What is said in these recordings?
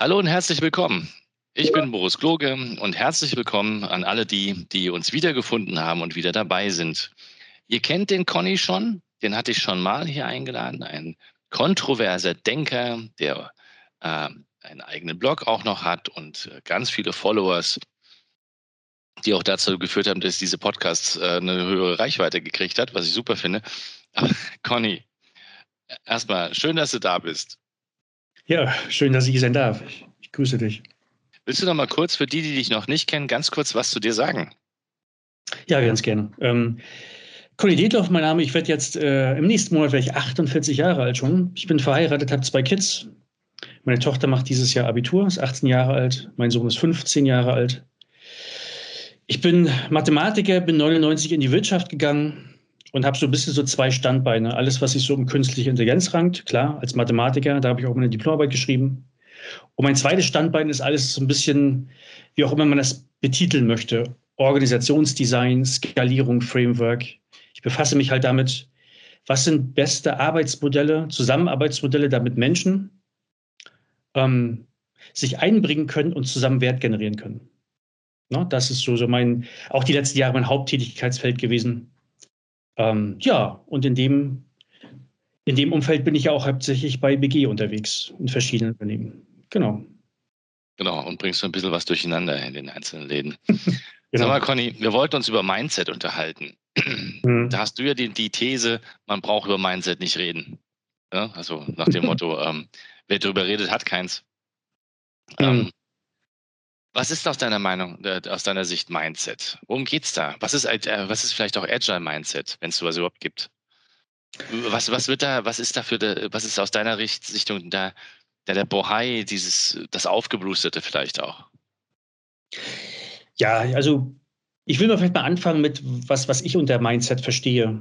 Hallo und herzlich willkommen. Ich bin Boris Kloge und herzlich willkommen an alle die, die uns wiedergefunden haben und wieder dabei sind. Ihr kennt den Conny schon, den hatte ich schon mal hier eingeladen, ein kontroverser Denker, der äh, einen eigenen Blog auch noch hat und äh, ganz viele Followers, die auch dazu geführt haben, dass diese Podcast äh, eine höhere Reichweite gekriegt hat, was ich super finde. Aber Conny, erstmal schön, dass du da bist. Ja, schön, dass ich hier sein darf. Ich, ich grüße dich. Willst du noch mal kurz für die, die dich noch nicht kennen, ganz kurz was zu dir sagen? Ja, ganz gerne. Ähm, Conny Detloff, mein Name. Ich werde jetzt äh, im nächsten Monat vielleicht 48 Jahre alt schon. Ich bin verheiratet, habe zwei Kids. Meine Tochter macht dieses Jahr Abitur, ist 18 Jahre alt. Mein Sohn ist 15 Jahre alt. Ich bin Mathematiker, bin 99 in die Wirtschaft gegangen, und habe so ein bisschen so zwei Standbeine. Alles, was sich so um künstliche Intelligenz rankt, klar, als Mathematiker, da habe ich auch meine Diplomarbeit geschrieben. Und mein zweites Standbein ist alles so ein bisschen, wie auch immer man das betiteln möchte, Organisationsdesign, Skalierung, Framework. Ich befasse mich halt damit, was sind beste Arbeitsmodelle, Zusammenarbeitsmodelle, damit Menschen ähm, sich einbringen können und zusammen Wert generieren können. Na, das ist so, so mein, auch die letzten Jahre mein Haupttätigkeitsfeld gewesen. Ähm, ja, und in dem, in dem Umfeld bin ich ja auch hauptsächlich bei BG unterwegs in verschiedenen Unternehmen. Genau. Genau, und bringst so ein bisschen was durcheinander in den einzelnen Läden. genau. Sag mal, Conny, wir wollten uns über Mindset unterhalten. Mhm. Da hast du ja die, die, These, man braucht über Mindset nicht reden. Ja, also nach dem Motto, ähm, wer darüber redet, hat keins. Mhm. Ähm, was ist aus deiner Meinung, äh, aus deiner Sicht Mindset? Worum geht's da? Was ist, äh, was ist vielleicht auch Agile Mindset, wenn es sowas überhaupt gibt? Was, was wird da, was ist da was ist aus deiner Richtung da, der, der Bohai, dieses, das Aufgeblusterte vielleicht auch? Ja, also ich will mal vielleicht mal anfangen mit was, was ich unter Mindset verstehe.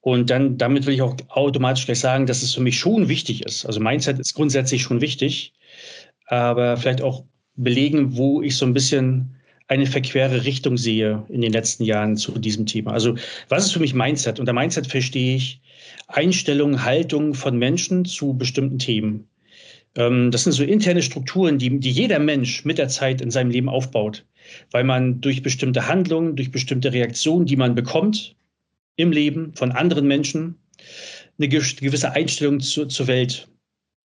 Und dann, damit will ich auch automatisch gleich sagen, dass es für mich schon wichtig ist. Also Mindset ist grundsätzlich schon wichtig, aber vielleicht auch belegen, wo ich so ein bisschen eine verquere Richtung sehe in den letzten Jahren zu diesem Thema. Also was ist für mich Mindset? Unter Mindset verstehe ich Einstellungen, Haltungen von Menschen zu bestimmten Themen. Ähm, das sind so interne Strukturen, die, die jeder Mensch mit der Zeit in seinem Leben aufbaut, weil man durch bestimmte Handlungen, durch bestimmte Reaktionen, die man bekommt im Leben von anderen Menschen, eine gewisse Einstellung zu, zur Welt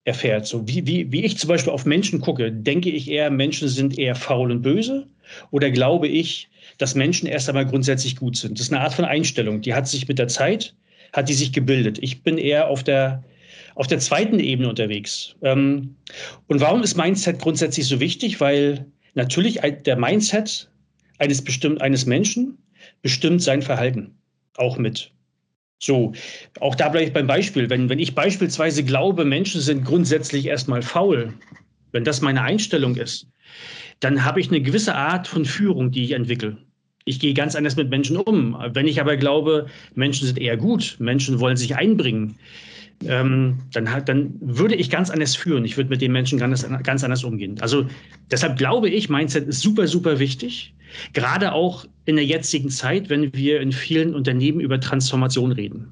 erfährt. So wie, wie, wie ich zum Beispiel auf Menschen gucke, denke ich eher, Menschen sind eher faul und böse oder glaube ich, dass Menschen erst einmal grundsätzlich gut sind? Das ist eine Art von Einstellung, die hat sich mit der Zeit, hat die sich gebildet. Ich bin eher auf der, auf der zweiten Ebene unterwegs. Ähm, und warum ist Mindset grundsätzlich so wichtig? Weil natürlich der Mindset eines bestimmten, eines Menschen bestimmt sein Verhalten auch mit. So, auch da bleibe ich beim Beispiel. Wenn, wenn ich beispielsweise glaube, Menschen sind grundsätzlich erstmal faul, wenn das meine Einstellung ist, dann habe ich eine gewisse Art von Führung, die ich entwickle. Ich gehe ganz anders mit Menschen um. Wenn ich aber glaube, Menschen sind eher gut, Menschen wollen sich einbringen, ähm, dann, dann würde ich ganz anders führen. Ich würde mit den Menschen ganz, ganz anders umgehen. Also deshalb glaube ich, Mindset ist super, super wichtig. Gerade auch in der jetzigen Zeit, wenn wir in vielen Unternehmen über Transformation reden.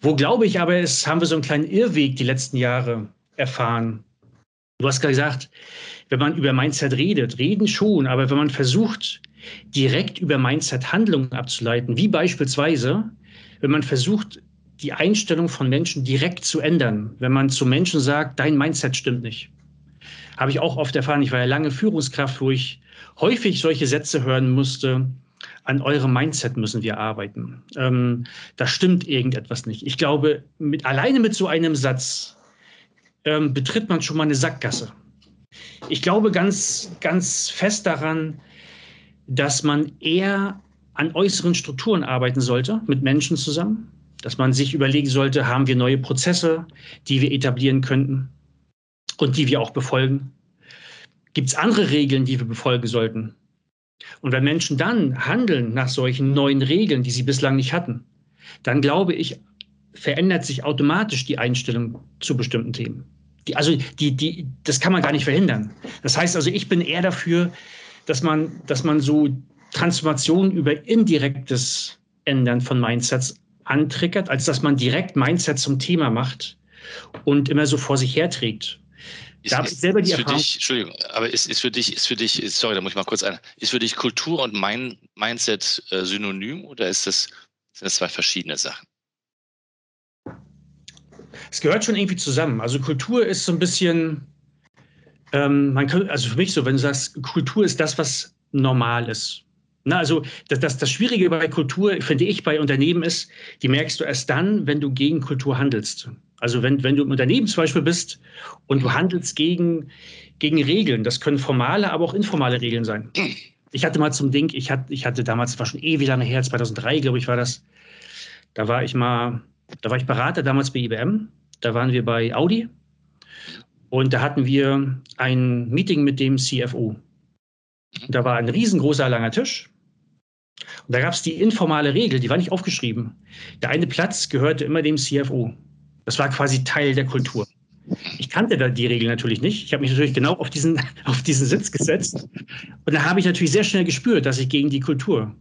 Wo glaube ich aber, ist, haben wir so einen kleinen Irrweg die letzten Jahre erfahren. Du hast gesagt, wenn man über Mindset redet, reden schon, aber wenn man versucht, direkt über Mindset Handlungen abzuleiten, wie beispielsweise, wenn man versucht, die Einstellung von Menschen direkt zu ändern, wenn man zu Menschen sagt, dein Mindset stimmt nicht. Habe ich auch oft erfahren. Ich war ja lange Führungskraft, wo ich häufig solche Sätze hören musste. An eurem Mindset müssen wir arbeiten. Ähm, da stimmt irgendetwas nicht. Ich glaube, mit, alleine mit so einem Satz ähm, betritt man schon mal eine Sackgasse. Ich glaube ganz, ganz fest daran, dass man eher an äußeren Strukturen arbeiten sollte, mit Menschen zusammen, dass man sich überlegen sollte, haben wir neue Prozesse, die wir etablieren könnten? Und die wir auch befolgen? Gibt es andere Regeln, die wir befolgen sollten? Und wenn Menschen dann handeln nach solchen neuen Regeln, die sie bislang nicht hatten, dann glaube ich, verändert sich automatisch die Einstellung zu bestimmten Themen. Die, also die, die, das kann man gar nicht verhindern. Das heißt also, ich bin eher dafür, dass man, dass man so Transformationen über indirektes Ändern von Mindsets antriggert, als dass man direkt Mindset zum Thema macht und immer so vor sich herträgt. Habe ich selber die ist Erfahrung. Dich, Entschuldigung, aber ist, ist für dich, ist für dich, sorry, da muss ich mal kurz ein, ist für dich Kultur und mein Mindset äh, synonym oder ist das, sind das zwei verschiedene Sachen? Es gehört schon irgendwie zusammen. Also Kultur ist so ein bisschen, ähm, man kann, also für mich so, wenn du sagst, Kultur ist das, was normal ist. Na, also das, das, das Schwierige bei Kultur, finde ich, bei Unternehmen ist, die merkst du erst dann, wenn du gegen Kultur handelst. Also wenn, wenn du im Unternehmen zum Beispiel bist und du handelst gegen, gegen Regeln, das können formale, aber auch informale Regeln sein. Ich hatte mal zum Ding, ich hatte, ich hatte damals, war schon ewig lange her, 2003, glaube ich, war das. Da war ich mal, da war ich Berater damals bei IBM. Da waren wir bei Audi und da hatten wir ein Meeting mit dem CFO. Da war ein riesengroßer langer Tisch und da gab es die informale Regel, die war nicht aufgeschrieben. Der eine Platz gehörte immer dem CFO. Das war quasi Teil der Kultur. Ich kannte da die Regel natürlich nicht. Ich habe mich natürlich genau auf diesen, auf diesen Sitz gesetzt. Und da habe ich natürlich sehr schnell gespürt, dass ich gegen die Kultur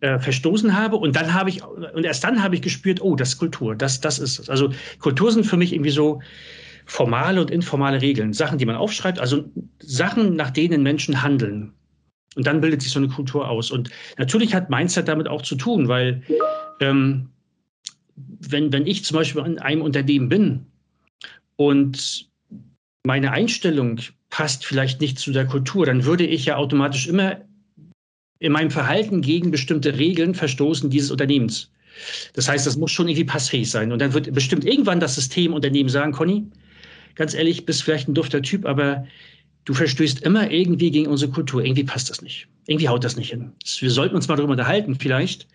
äh, verstoßen habe. Und dann habe ich, und erst dann habe ich gespürt, oh, das ist Kultur, das, das ist es. Also Kultur sind für mich irgendwie so formale und informale Regeln, Sachen, die man aufschreibt, also Sachen, nach denen Menschen handeln. Und dann bildet sich so eine Kultur aus. Und natürlich hat Mindset damit auch zu tun, weil ähm, wenn, wenn ich zum Beispiel in einem Unternehmen bin und meine Einstellung passt vielleicht nicht zu der Kultur, dann würde ich ja automatisch immer in meinem Verhalten gegen bestimmte Regeln verstoßen dieses Unternehmens. Das heißt, das muss schon irgendwie passfähig sein. Und dann wird bestimmt irgendwann das System Unternehmen sagen, Conny, ganz ehrlich, bist vielleicht ein dufter Typ, aber du verstößt immer irgendwie gegen unsere Kultur. Irgendwie passt das nicht. Irgendwie haut das nicht hin. Wir sollten uns mal darüber unterhalten, vielleicht,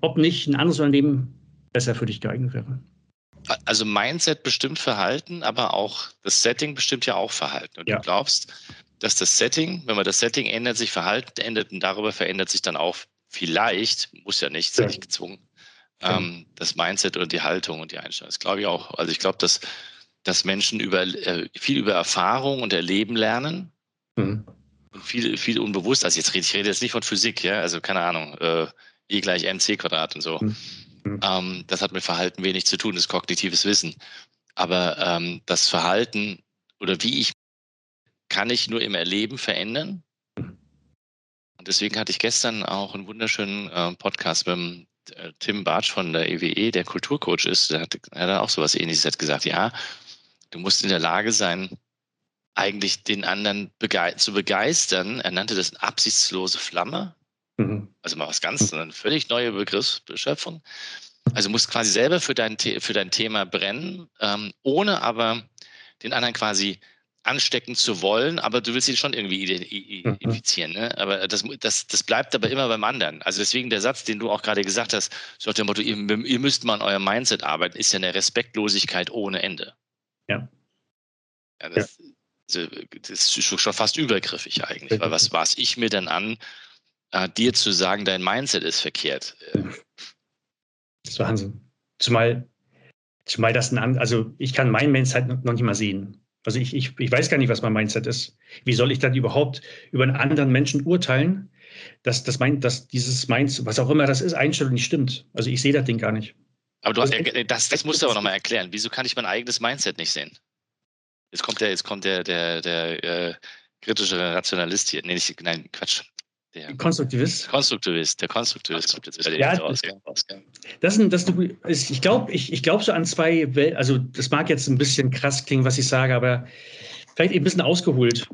ob nicht ein anderes Unternehmen besser für dich geeignet wäre. Also Mindset bestimmt Verhalten, aber auch das Setting bestimmt ja auch Verhalten. Und ja. du glaubst, dass das Setting, wenn man das Setting ändert, sich Verhalten ändert und darüber verändert sich dann auch vielleicht, muss ja nicht, ist ja nicht gezwungen, ähm, das Mindset und die Haltung und die Einstellung. Das glaube ich auch. Also ich glaube, dass dass Menschen über, äh, viel über Erfahrung und Erleben lernen. Mhm. Und viel, viel unbewusst. Also jetzt rede ich rede jetzt nicht von Physik, ja, also keine Ahnung, äh, E gleich mc Quadrat und so. Mhm. Mhm. Ähm, das hat mit Verhalten wenig zu tun, das ist kognitives Wissen. Aber ähm, das Verhalten oder wie ich kann ich nur im Erleben verändern. Und deswegen hatte ich gestern auch einen wunderschönen äh, Podcast mit dem, äh, Tim Bartsch von der EWE, der Kulturcoach ist. Der hat, er hat auch sowas ähnliches hat gesagt, ja, Du musst in der Lage sein, eigentlich den anderen bege zu begeistern. Er nannte das absichtslose Flamme. Mhm. Also mal was ganz, eine völlig neue Begriffsbeschöpfung. Also musst quasi selber für dein, für dein Thema brennen, ähm, ohne aber den anderen quasi anstecken zu wollen, aber du willst ihn schon irgendwie mhm. identifizieren. Ne? Aber das, das, das bleibt aber immer beim anderen. Also deswegen der Satz, den du auch gerade gesagt hast, so nach dem Motto, ihr, ihr müsst mal an eurem Mindset arbeiten, ist ja eine Respektlosigkeit ohne Ende. Ja. ja, das, ja. das ist schon fast übergriffig eigentlich, weil was maß ich mir denn an, äh, dir zu sagen, dein Mindset ist verkehrt? Das ist Wahnsinn. Zumal, zumal das ein, also ich kann mein Mindset noch nicht mal sehen. Also ich, ich, ich weiß gar nicht, was mein Mindset ist. Wie soll ich dann überhaupt über einen anderen Menschen urteilen, dass, das mein, dass dieses Mindset, was auch immer das ist, Einstellung nicht stimmt? Also ich sehe das Ding gar nicht. Aber du hast, das, das musst du aber nochmal erklären. Wieso kann ich mein eigenes Mindset nicht sehen? Jetzt kommt der, jetzt kommt der, der, der äh, kritische Rationalist hier. Nee, nicht, nein, Quatsch. Der Konstruktivist. Konstruktivist, der Konstruktivist kommt jetzt wieder ja, raus. Das sind, das, ich glaube ich, ich glaub so an zwei Welten, also das mag jetzt ein bisschen krass klingen, was ich sage, aber vielleicht ein bisschen ausgeholt.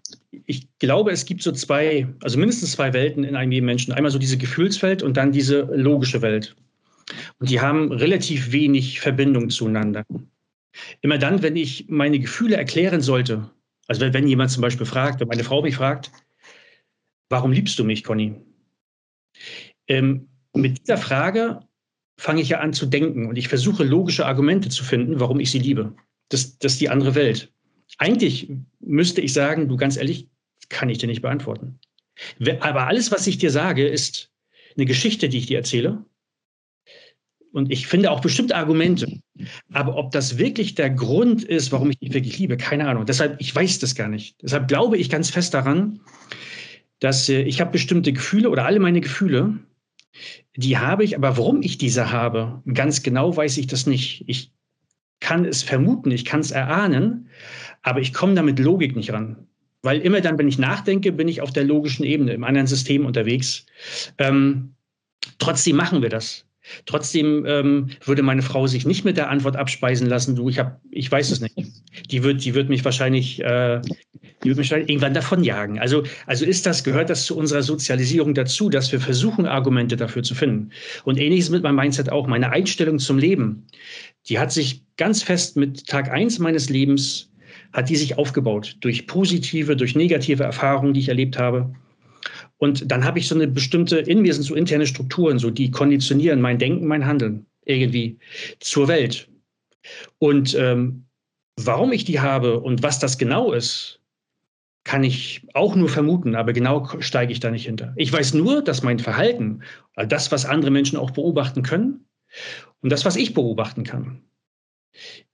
Ich glaube, es gibt so zwei, also mindestens zwei Welten in einem jeden Menschen. Einmal so diese Gefühlswelt und dann diese logische Welt. Und die haben relativ wenig Verbindung zueinander. Immer dann, wenn ich meine Gefühle erklären sollte, also wenn jemand zum Beispiel fragt, wenn meine Frau mich fragt, warum liebst du mich, Conny? Ähm, mit dieser Frage fange ich ja an zu denken und ich versuche logische Argumente zu finden, warum ich sie liebe. Das, das ist die andere Welt. eigentlich müsste ich sagen, du ganz ehrlich, kann ich dir nicht beantworten. Aber alles, was ich dir sage, ist eine Geschichte, die ich dir erzähle. Und ich finde auch bestimmte Argumente. Aber ob das wirklich der Grund ist, warum ich dich wirklich liebe, keine Ahnung. Deshalb, ich weiß das gar nicht. Deshalb glaube ich ganz fest daran, dass äh, ich habe bestimmte Gefühle oder alle meine Gefühle, die habe ich, aber warum ich diese habe, ganz genau weiß ich das nicht. Ich kann es vermuten, ich kann es erahnen, aber ich komme damit Logik nicht ran. Weil immer dann, wenn ich nachdenke, bin ich auf der logischen Ebene, im anderen System unterwegs. Ähm, trotzdem machen wir das. Trotzdem ähm, würde meine Frau sich nicht mit der Antwort abspeisen lassen, du, ich habe, ich weiß es nicht. Die wird, die wird mich wahrscheinlich, äh, die wird mich wahrscheinlich irgendwann davonjagen. Also, also ist das, gehört das zu unserer Sozialisierung dazu, dass wir versuchen, Argumente dafür zu finden. Und ähnliches mit meinem Mindset auch. Meine Einstellung zum Leben, die hat sich ganz fest mit Tag eins meines Lebens hat die sich aufgebaut durch positive, durch negative Erfahrungen, die ich erlebt habe. Und dann habe ich so eine bestimmte, in mir sind so interne Strukturen, so die konditionieren mein Denken, mein Handeln irgendwie zur Welt. Und ähm, warum ich die habe und was das genau ist, kann ich auch nur vermuten, aber genau steige ich da nicht hinter. Ich weiß nur, dass mein Verhalten, das, was andere Menschen auch beobachten können und das, was ich beobachten kann,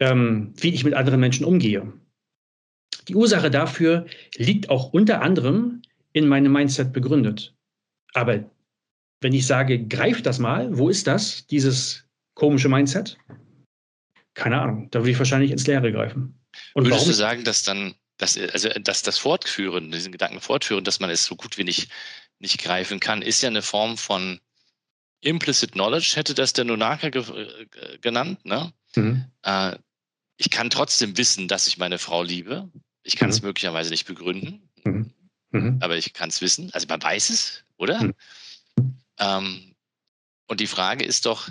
ähm, wie ich mit anderen Menschen umgehe, die Ursache dafür liegt auch unter anderem in meinem Mindset begründet. Aber wenn ich sage, greif das mal, wo ist das, dieses komische Mindset? Keine Ahnung, da würde ich wahrscheinlich ins Leere greifen. Und Würdest warum? du sagen, dass dann, dass, also, dass das Fortführen, diesen Gedanken fortführen, dass man es so gut wie nicht, nicht greifen kann, ist ja eine Form von Implicit Knowledge, hätte das der Nunaka ge äh, genannt. Ne? Mhm. Äh, ich kann trotzdem wissen, dass ich meine Frau liebe. Ich kann es mhm. möglicherweise nicht begründen, mhm. Mhm. aber ich kann es wissen. Also man weiß es, oder? Mhm. Ähm, und die Frage ist doch,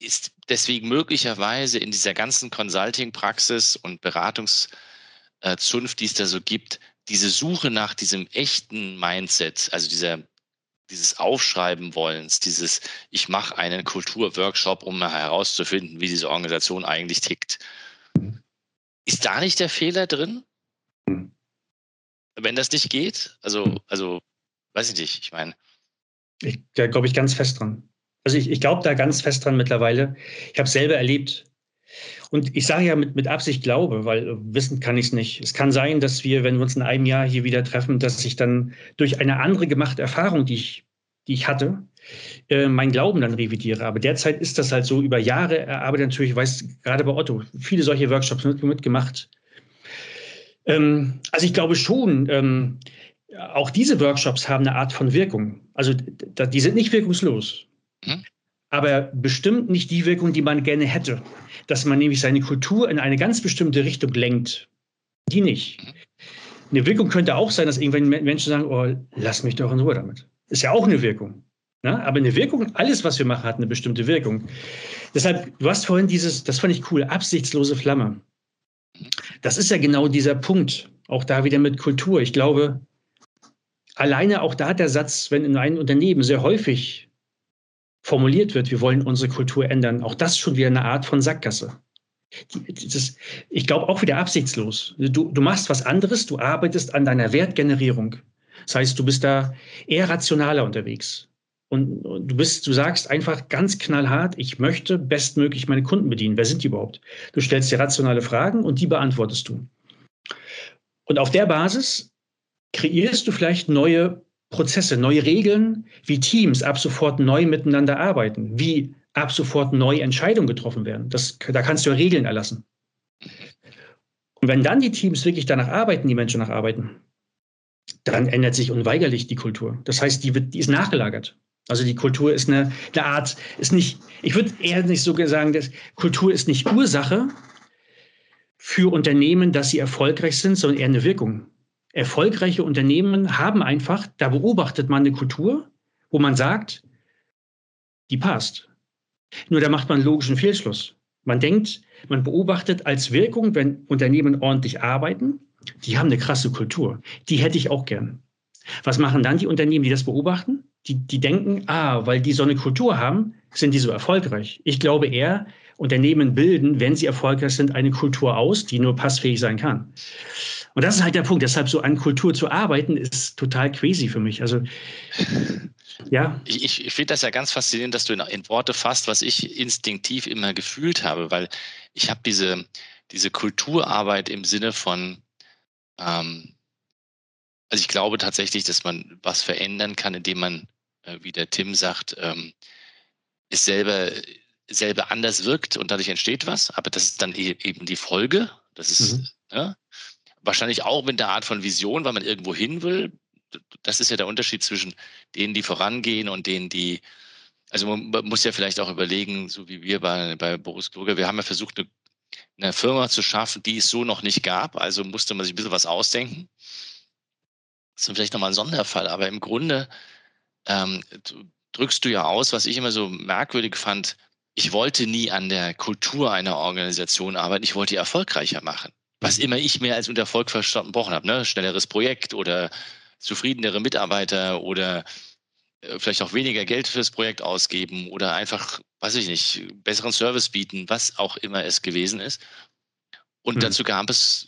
ist deswegen möglicherweise in dieser ganzen Consulting-Praxis und Beratungszunft, die es da so gibt, diese Suche nach diesem echten Mindset, also dieser, dieses Aufschreiben wollens, dieses, ich mache einen Kulturworkshop, um herauszufinden, wie diese Organisation eigentlich tickt. Ist da nicht der Fehler drin? Hm. Wenn das nicht geht? Also, also, weiß ich nicht, ich meine. Ich, da glaube ich ganz fest dran. Also ich, ich glaube da ganz fest dran mittlerweile. Ich habe es selber erlebt. Und ich sage ja mit, mit Absicht glaube, weil wissen kann ich es nicht. Es kann sein, dass wir, wenn wir uns in einem Jahr hier wieder treffen, dass ich dann durch eine andere gemachte Erfahrung, die ich, die ich hatte, äh, mein Glauben dann revidiere. Aber derzeit ist das halt so über Jahre erarbeitet. Natürlich, ich weiß gerade bei Otto, viele solche Workshops mit, mitgemacht. Ähm, also ich glaube schon, ähm, auch diese Workshops haben eine Art von Wirkung. Also die sind nicht wirkungslos. Mhm. Aber bestimmt nicht die Wirkung, die man gerne hätte. Dass man nämlich seine Kultur in eine ganz bestimmte Richtung lenkt. Die nicht. Mhm. Eine Wirkung könnte auch sein, dass irgendwann Menschen sagen, oh, lass mich doch in Ruhe damit. Ist ja auch eine Wirkung. Ja, aber eine Wirkung, alles, was wir machen, hat eine bestimmte Wirkung. Deshalb, du hast vorhin dieses, das fand ich cool, absichtslose Flamme. Das ist ja genau dieser Punkt. Auch da wieder mit Kultur. Ich glaube, alleine auch da der Satz, wenn in einem Unternehmen sehr häufig formuliert wird, wir wollen unsere Kultur ändern, auch das schon wieder eine Art von Sackgasse. Das, ich glaube auch wieder absichtslos. Du, du machst was anderes, du arbeitest an deiner Wertgenerierung. Das heißt, du bist da eher rationaler unterwegs. Und, du bist, du sagst einfach ganz knallhart, ich möchte bestmöglich meine Kunden bedienen. Wer sind die überhaupt? Du stellst dir rationale Fragen und die beantwortest du. Und auf der Basis kreierst du vielleicht neue Prozesse, neue Regeln, wie Teams ab sofort neu miteinander arbeiten, wie ab sofort neue Entscheidungen getroffen werden. Das, da kannst du ja Regeln erlassen. Und wenn dann die Teams wirklich danach arbeiten, die Menschen danach arbeiten, dann ändert sich unweigerlich die Kultur. Das heißt, die, wird, die ist nachgelagert. Also die Kultur ist eine, eine Art, ist nicht, ich würde eher nicht so sagen, dass Kultur ist nicht Ursache für Unternehmen, dass sie erfolgreich sind, sondern eher eine Wirkung. Erfolgreiche Unternehmen haben einfach, da beobachtet man eine Kultur, wo man sagt, die passt. Nur da macht man einen logischen Fehlschluss. Man denkt, man beobachtet als Wirkung, wenn Unternehmen ordentlich arbeiten, die haben eine krasse Kultur. Die hätte ich auch gern. Was machen dann die Unternehmen, die das beobachten? Die, die denken, ah, weil die so eine Kultur haben, sind die so erfolgreich. Ich glaube eher, Unternehmen bilden, wenn sie erfolgreich sind, eine Kultur aus, die nur passfähig sein kann. Und das ist halt der Punkt. Deshalb so an Kultur zu arbeiten, ist total crazy für mich. Also, ja. Ich, ich finde das ja ganz faszinierend, dass du in, in, Worte fasst, was ich instinktiv immer gefühlt habe, weil ich habe diese, diese Kulturarbeit im Sinne von, ähm, also ich glaube tatsächlich, dass man was verändern kann, indem man, äh, wie der Tim sagt, ähm, es selber, selber anders wirkt und dadurch entsteht was. Aber das ist dann e-, eben die Folge. Das ist mhm. ja, wahrscheinlich auch mit der Art von Vision, weil man irgendwo hin will. Das ist ja der Unterschied zwischen denen, die vorangehen und denen, die, also man muss ja vielleicht auch überlegen, so wie wir bei, bei Boris Kluger, wir haben ja versucht, eine, eine Firma zu schaffen, die es so noch nicht gab. Also musste man sich ein bisschen was ausdenken. Das ist vielleicht nochmal ein Sonderfall, aber im Grunde ähm, drückst du ja aus, was ich immer so merkwürdig fand. Ich wollte nie an der Kultur einer Organisation arbeiten, ich wollte die erfolgreicher machen. Was mhm. immer ich mehr als unter Erfolg versprochen habe, ne? Schnelleres Projekt oder zufriedenere Mitarbeiter oder äh, vielleicht auch weniger Geld fürs Projekt ausgeben oder einfach, weiß ich nicht, besseren Service bieten, was auch immer es gewesen ist. Und mhm. dazu gab es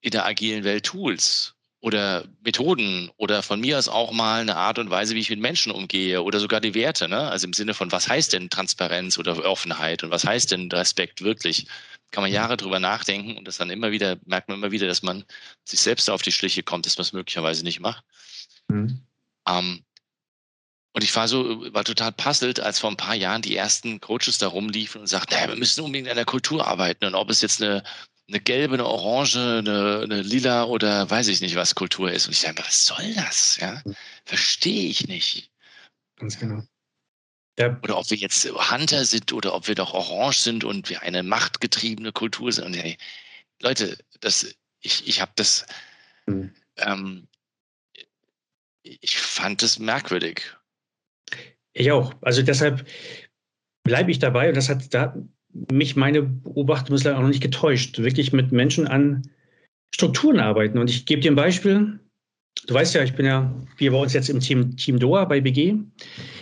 in der agilen Welt Tools oder Methoden oder von mir aus auch mal eine Art und Weise, wie ich mit Menschen umgehe oder sogar die Werte. Ne? Also im Sinne von, was heißt denn Transparenz oder Offenheit und was heißt denn Respekt wirklich? Kann man Jahre drüber nachdenken und das dann immer wieder, merkt man immer wieder, dass man sich selbst auf die Schliche kommt, dass man es möglicherweise nicht macht. Mhm. Ähm, und ich war so, war total puzzelt, als vor ein paar Jahren die ersten Coaches da rumliefen und sagten, naja, wir müssen unbedingt an der Kultur arbeiten. Und ob es jetzt eine eine gelbe, eine orange, eine, eine lila oder weiß ich nicht, was Kultur ist. Und ich denke, was soll das? Ja? Verstehe ich nicht. Ganz genau. Ja. Oder ob wir jetzt Hunter sind oder ob wir doch orange sind und wir eine machtgetriebene Kultur sind. Und hey, Leute, das, ich, ich habe das, mhm. ähm, ich fand es merkwürdig. Ich auch. Also deshalb bleibe ich dabei und das hat da mich meine Beobachtung bislang auch noch nicht getäuscht. Wirklich mit Menschen an Strukturen arbeiten. Und ich gebe dir ein Beispiel. Du weißt ja, ich bin ja hier bei uns jetzt im Team, Team Doha bei BG.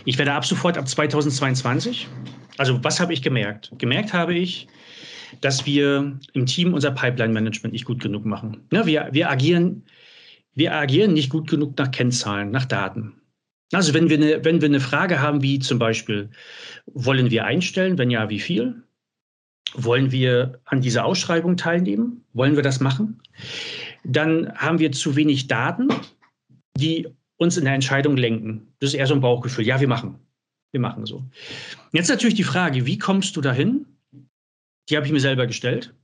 Ich werde ab sofort ab 2022. Also was habe ich gemerkt? Gemerkt habe ich, dass wir im Team unser Pipeline-Management nicht gut genug machen. Ja, wir, wir, agieren, wir agieren nicht gut genug nach Kennzahlen, nach Daten. Also wenn wir, eine, wenn wir eine Frage haben, wie zum Beispiel, wollen wir einstellen? Wenn ja, wie viel? Wollen wir an dieser Ausschreibung teilnehmen? Wollen wir das machen? Dann haben wir zu wenig Daten, die uns in der Entscheidung lenken. Das ist eher so ein Bauchgefühl. Ja, wir machen. Wir machen so. Jetzt natürlich die Frage, wie kommst du dahin? Die habe ich mir selber gestellt,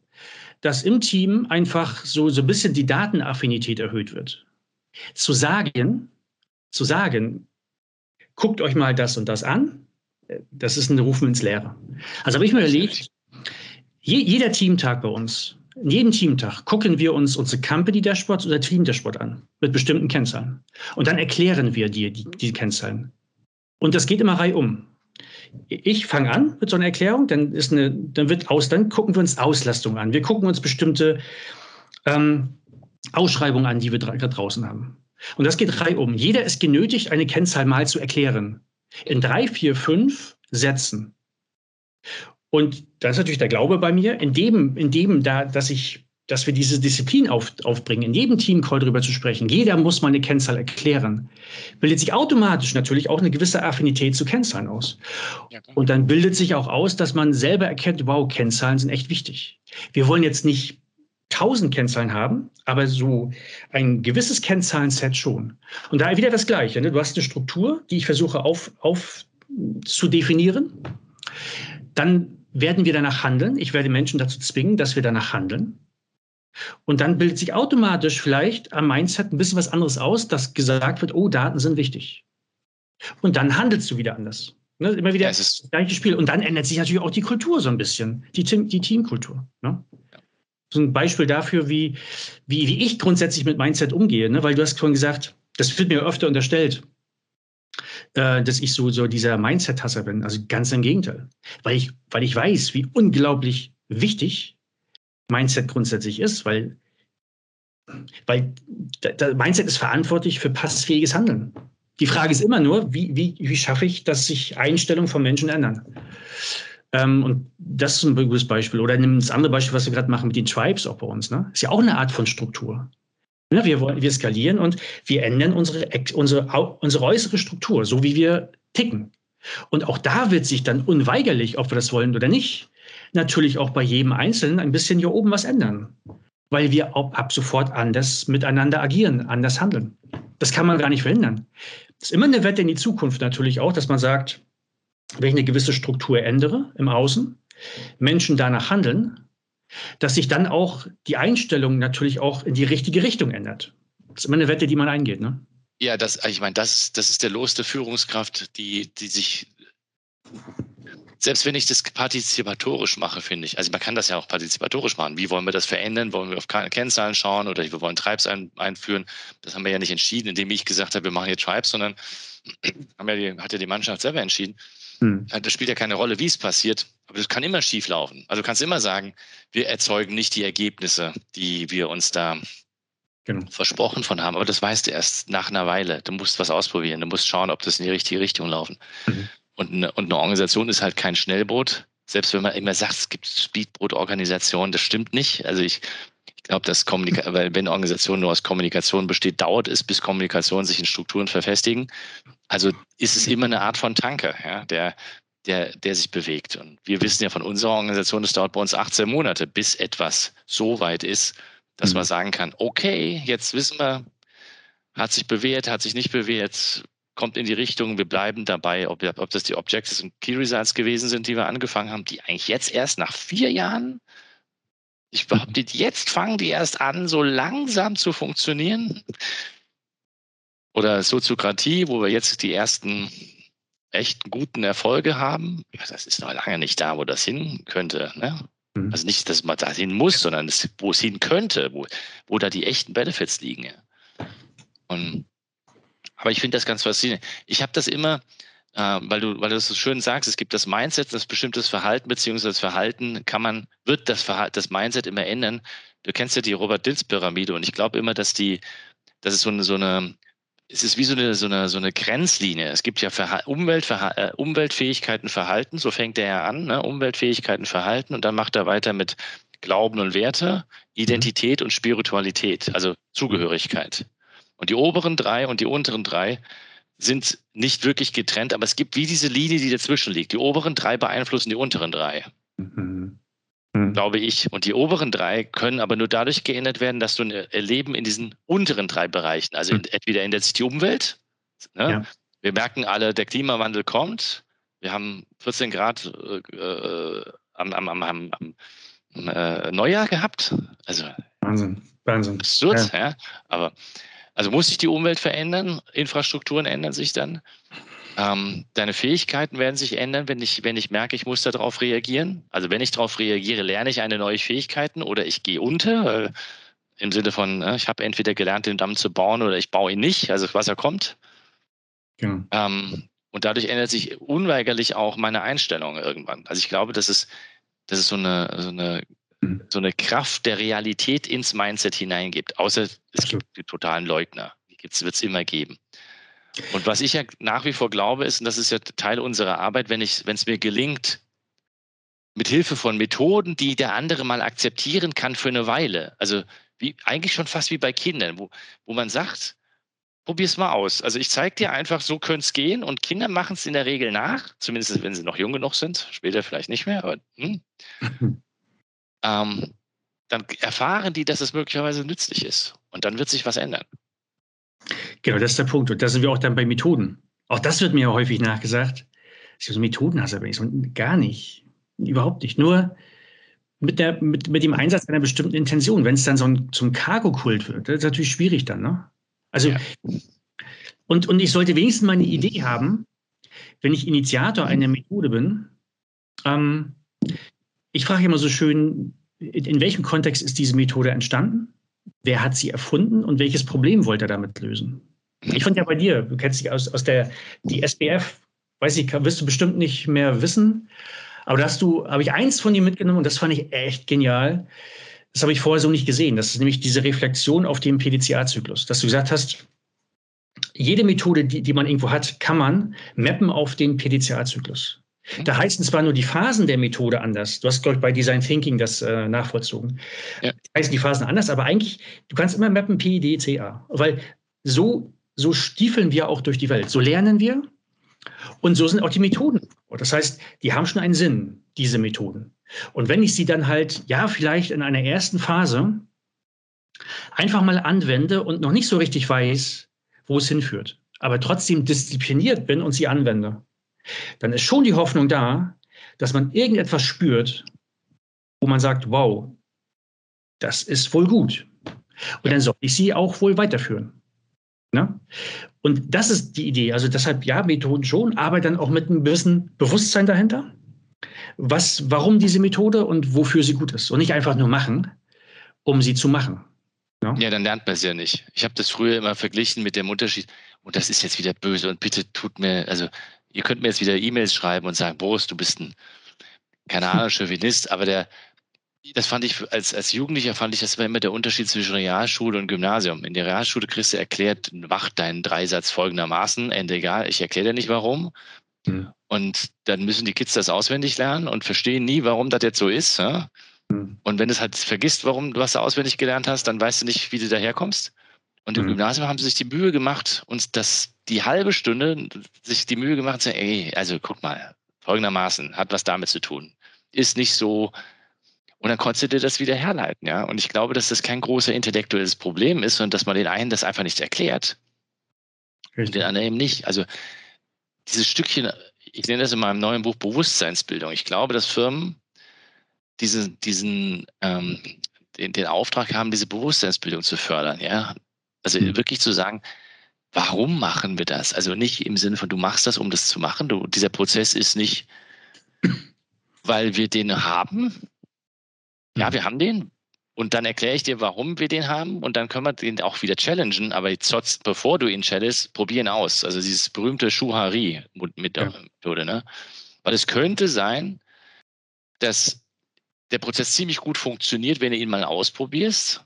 dass im Team einfach so, so ein bisschen die Datenaffinität erhöht wird. Zu sagen, zu sagen, guckt euch mal das und das an, das ist ein Rufen ins Leere. Also habe ich mir überlegt, je, jeder Teamtag bei uns, in jedem Teamtag gucken wir uns unsere Company Dashboards oder Team Dashboard an mit bestimmten Kennzahlen. Und dann erklären wir dir die, die Kennzahlen. Und das geht immer reihum. Ich fange an mit so einer Erklärung, dann ist eine, dann wird aus, dann gucken wir uns Auslastung an. Wir gucken uns bestimmte ähm, Ausschreibungen an, die wir gerade draußen haben. Und das geht reihum. Jeder ist genötigt, eine Kennzahl mal zu erklären. In drei, vier, fünf Sätzen. Und das ist natürlich der Glaube bei mir, in dem, in dem da, dass ich, dass wir diese Disziplin auf, aufbringen, in jedem Teamcall darüber zu sprechen. Jeder muss mal eine Kennzahl erklären. Bildet sich automatisch natürlich auch eine gewisse Affinität zu Kennzahlen aus. Und dann bildet sich auch aus, dass man selber erkennt, wow, Kennzahlen sind echt wichtig. Wir wollen jetzt nicht tausend Kennzahlen haben, aber so ein gewisses Kennzahlenset schon. Und da wieder das Gleiche. Ne? Du hast eine Struktur, die ich versuche auf, auf zu definieren. Dann werden wir danach handeln. Ich werde Menschen dazu zwingen, dass wir danach handeln. Und dann bildet sich automatisch vielleicht am Mindset ein bisschen was anderes aus, dass gesagt wird, oh, Daten sind wichtig. Und dann handelst du wieder anders. Ne? Immer wieder ja, das gleiche Spiel. Und dann ändert sich natürlich auch die Kultur so ein bisschen, die, die Teamkultur. Ne? So ein Beispiel dafür, wie, wie, wie ich grundsätzlich mit Mindset umgehe. Ne? Weil du hast vorhin gesagt, das wird mir öfter unterstellt äh, dass ich so, so dieser Mindset-Hasser bin. Also ganz im Gegenteil. Weil ich, weil ich weiß, wie unglaublich wichtig Mindset grundsätzlich ist, weil, weil da, Mindset ist verantwortlich für passfähiges Handeln. Die Frage ist immer nur, wie, wie, wie schaffe ich, dass sich Einstellungen von Menschen ändern? Ähm, und das ist ein gutes Beispiel. Oder nimm das andere Beispiel, was wir gerade machen mit den Tribes auch bei uns. Ne? Ist ja auch eine Art von Struktur. Ja, wir, wollen, wir skalieren und wir ändern unsere, unsere, unsere äußere Struktur, so wie wir ticken. Und auch da wird sich dann unweigerlich, ob wir das wollen oder nicht, natürlich auch bei jedem Einzelnen ein bisschen hier oben was ändern. Weil wir ab sofort anders miteinander agieren, anders handeln. Das kann man gar nicht verhindern. Das ist immer eine Wette in die Zukunft natürlich auch, dass man sagt, wenn ich eine gewisse Struktur ändere im Außen, Menschen danach handeln, dass sich dann auch die Einstellung natürlich auch in die richtige Richtung ändert. Das ist immer eine Wette, die man eingeht, ne? Ja, das, ich meine, das, das ist der Los der Führungskraft, die, die sich, selbst wenn ich das partizipatorisch mache, finde ich, also man kann das ja auch partizipatorisch machen. Wie wollen wir das verändern? Wollen wir auf Kennzahlen schauen oder wir wollen Tribes ein, einführen? Das haben wir ja nicht entschieden, indem ich gesagt habe, wir machen hier Tribes, sondern haben ja die, hat ja die Mannschaft selber entschieden. Hm. Das spielt ja keine Rolle, wie es passiert, aber das kann immer schief laufen. Also du kannst immer sagen, wir erzeugen nicht die Ergebnisse, die wir uns da genau. versprochen von haben. Aber das weißt du erst nach einer Weile. Du musst was ausprobieren. Du musst schauen, ob das in die richtige Richtung laufen. Mhm. Und, eine, und eine Organisation ist halt kein Schnellboot. Selbst wenn man immer sagt, es gibt Speedboot-Organisationen, das stimmt nicht. Also ich, ich glaube, dass Kommunika weil wenn eine Organisation nur aus Kommunikation besteht, dauert es, bis Kommunikation sich in Strukturen verfestigen. Also ist es immer eine Art von Tanker, ja, der, der, der sich bewegt. Und wir wissen ja von unserer Organisation, es dauert bei uns 18 Monate, bis etwas so weit ist, dass mhm. man sagen kann, okay, jetzt wissen wir, hat sich bewährt, hat sich nicht bewährt, kommt in die Richtung, wir bleiben dabei, ob, ob das die Objectives und Key Results gewesen sind, die wir angefangen haben, die eigentlich jetzt erst nach vier Jahren, ich behaupte, jetzt fangen die erst an, so langsam zu funktionieren. Oder Soziokratie, wo wir jetzt die ersten echt guten Erfolge haben. Das ist noch lange nicht da, wo das hin könnte. Ne? Mhm. Also nicht, dass man da hin muss, sondern das, wo es hin könnte, wo, wo da die echten Benefits liegen. Und, aber ich finde das ganz faszinierend. Ich habe das immer, äh, weil du, weil du das so schön sagst, es gibt das Mindset, das bestimmtes Verhalten, beziehungsweise das Verhalten kann man, wird das Verhalten, das Mindset immer ändern. Du kennst ja die Robert-Dills-Pyramide und ich glaube immer, dass die, dass es so eine, so eine es ist wie so eine, so eine, so eine Grenzlinie. Es gibt ja Verha Umwelt, äh, Umweltfähigkeiten, Verhalten, so fängt er ja an, ne? Umweltfähigkeiten, Verhalten und dann macht er weiter mit Glauben und Werte, Identität und Spiritualität, also Zugehörigkeit. Und die oberen drei und die unteren drei sind nicht wirklich getrennt, aber es gibt wie diese Linie, die dazwischen liegt. Die oberen drei beeinflussen die unteren drei. Mhm mhm. glaube ich. Und die oberen drei können aber nur dadurch geändert werden, dass du ein Leben in diesen unteren drei Bereichen, also in, mhm. entweder ändert sich die Umwelt, ne? ja. wir merken alle, der Klimawandel kommt, wir haben 14 Grad äh, äh am, am, am, am, am äh, Neujahr gehabt. Also Wahnsinn, Wahnsinn. Absurd, ja. ja. Aber also muss sich die Umwelt verändern, Infrastrukturen ändern sich dann. Ähm, deine Fähigkeiten werden sich ändern, wenn ich, wenn ich merke, ich muss darauf reagieren. Also wenn ich darauf reagiere, lerne ich eine neue Fähigkeiten oder ich gehe unter. Äh, Im Sinne von, äh, ich habe entweder gelernt, den Damm zu bauen oder ich baue ihn nicht, also das Wasser kommt. Genau. Ähm, und dadurch ändert sich unweigerlich auch meine Einstellung irgendwann. Also ich glaube, das ist, das ist so eine, so eine. So eine Kraft der Realität ins Mindset hineingibt. Außer es gibt die totalen Leugner. Die wird es immer geben. Und was ich ja nach wie vor glaube, ist, und das ist ja Teil unserer Arbeit, wenn ich, wenn es mir gelingt, mit Hilfe von Methoden, die der andere mal akzeptieren kann für eine Weile. Also wie, eigentlich schon fast wie bei Kindern, wo, wo man sagt, probier's mal aus. Also ich zeige dir einfach, so könnte es gehen und Kinder machen es in der Regel nach, zumindest wenn sie noch jung genug sind, später vielleicht nicht mehr, aber hm. ähm, dann erfahren die, dass es möglicherweise nützlich ist und dann wird sich was ändern. Genau, das ist der Punkt. Und da sind wir auch dann bei Methoden. Auch das wird mir häufig nachgesagt. Ich so Methoden hast aber nicht. So, gar nicht. Überhaupt nicht. Nur mit, der, mit, mit dem Einsatz einer bestimmten Intention. Wenn es dann so ein, zum Cargo-Kult wird, das ist natürlich schwierig dann. Ne? Also, ja. und, und ich sollte wenigstens mal eine Idee haben, wenn ich Initiator einer Methode bin. Ähm, ich frage immer so schön, in, welchem Kontext ist diese Methode entstanden? wer hat sie erfunden und welches Problem wollte er damit lösen? Ich fand ja bei dir, du kennst dich aus, aus der, die SBF, weiß ich, wirst du bestimmt nicht mehr wissen, aber da hast du, habe ich eins von dir mitgenommen und das fand ich echt genial. Das habe ich vorher so nicht gesehen. Das ist nämlich diese Reflexion auf den PDCA-Zyklus, dass du gesagt hast, jede Methode, die, die man irgendwo hat, kann man mappen auf den PDCA-Zyklus. Da heißen zwar nur die Phasen der Methode anders. Du hast, glaube ich, bei Design Thinking das äh, nachvollzogen. Ja. Heißen die Phasen anders, aber eigentlich, du kannst immer mappen P, D, C, A. Weil so, so stiefeln wir auch durch die Welt. So lernen wir und so sind auch die Methoden. Das heißt, die haben schon einen Sinn, diese Methoden. Und wenn ich sie dann halt, ja, vielleicht in einer ersten Phase einfach mal anwende und noch nicht so richtig weiß, wo es hinführt, aber trotzdem diszipliniert bin und sie anwende, dann ist schon die Hoffnung da, dass man irgendetwas spürt, wo man sagt, wow, das ist wohl gut. Und dann soll ich sie auch wohl weiterführen. Ne? Und das ist die Idee. Also deshalb ja, Methoden schon, aber dann auch mit einem gewissen Bewusstsein dahinter. Was, warum diese Methode und wofür sie gut ist. Und nicht einfach nur machen, um sie zu machen. Ne? Ja, dann lernt man es ja nicht. Ich habe das früher immer verglichen mit dem Unterschied, und das ist jetzt wieder böse und bitte tut mir, also ihr könnt mir jetzt wieder E-Mails schreiben und sagen, Boris, du bist ein, keine Ahnung, Chauvinist, aber der, das fand ich, als, als Jugendlicher fand ich, das war immer der Unterschied zwischen Realschule und Gymnasium. In der Realschule kriegst du erklärt, mach deinen Dreisatz folgendermaßen, Ende egal, ich erkläre dir nicht warum. Mhm. Und dann müssen die Kids das auswendig lernen und verstehen nie, warum das jetzt so ist. Ja? Mhm. Und wenn du es halt vergisst, warum du was auswendig gelernt hast, dann weißt du nicht, wie du daherkommst. Und im mhm. Gymnasium haben sie sich die Mühe gemacht, uns das die halbe Stunde sich die Mühe gemacht, zu sagen, ey, also guck mal, folgendermaßen, hat was damit zu tun. Ist nicht so, und dann konntest du dir das wieder herleiten, ja. Und ich glaube, dass das kein großer intellektuelles Problem ist, sondern dass man den einen das einfach nicht erklärt. Richtig. Und den anderen eben nicht. Also dieses Stückchen, ich nenne das in meinem neuen Buch Bewusstseinsbildung. Ich glaube, dass Firmen diesen, diesen ähm, den, den Auftrag haben, diese Bewusstseinsbildung zu fördern, ja. Also mhm. wirklich zu sagen, warum machen wir das? Also nicht im Sinne von, du machst das, um das zu machen. Du, dieser Prozess ist nicht, weil wir den haben. Ja, wir haben den. Und dann erkläre ich dir, warum wir den haben. Und dann können wir den auch wieder challengen. Aber jetzt, bevor du ihn challengest, probieren aus. Also dieses berühmte Schuhari mit der ja. Methode. Ne? Weil es könnte sein, dass der Prozess ziemlich gut funktioniert, wenn du ihn mal ausprobierst.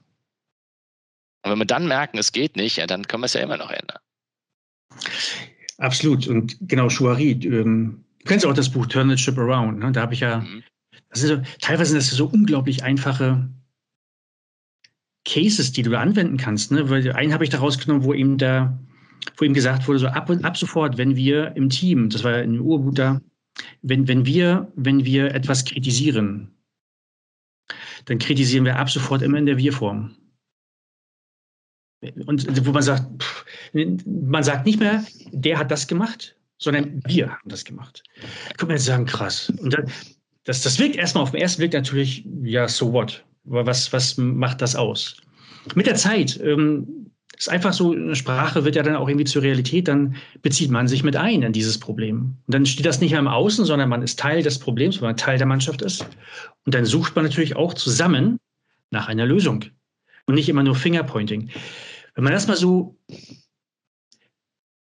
Und wenn wir dann merken, es geht nicht, ja, dann können wir es ja immer noch ändern. Absolut. Und genau, Chouari, ähm, du kennst auch das Buch Turn the Ship Around. Ne? Da habe ich ja, mhm. das ist so, teilweise sind das so unglaublich einfache Cases, die du da anwenden kannst. Ne? Weil einen habe ich da rausgenommen, wo ihm da, wo ihm gesagt wurde, so ab und ab sofort, wenn wir im Team, das war ja in Urbuch da, wenn, wenn wir, wenn wir etwas kritisieren, dann kritisieren wir ab sofort immer in der Wir-Form. Und wo man sagt, pff, man sagt nicht mehr, der hat das gemacht, sondern wir haben das gemacht. Kann man jetzt sagen, krass. Und dann, das, das wirkt erstmal auf den ersten Blick natürlich, ja, so what? Was, was macht das aus? Mit der Zeit ähm, ist einfach so, eine Sprache wird ja dann auch irgendwie zur Realität, dann bezieht man sich mit ein in dieses Problem. Und dann steht das nicht mehr im Außen, sondern man ist Teil des Problems, weil man Teil der Mannschaft ist. Und dann sucht man natürlich auch zusammen nach einer Lösung und nicht immer nur Fingerpointing. Wenn man das mal so,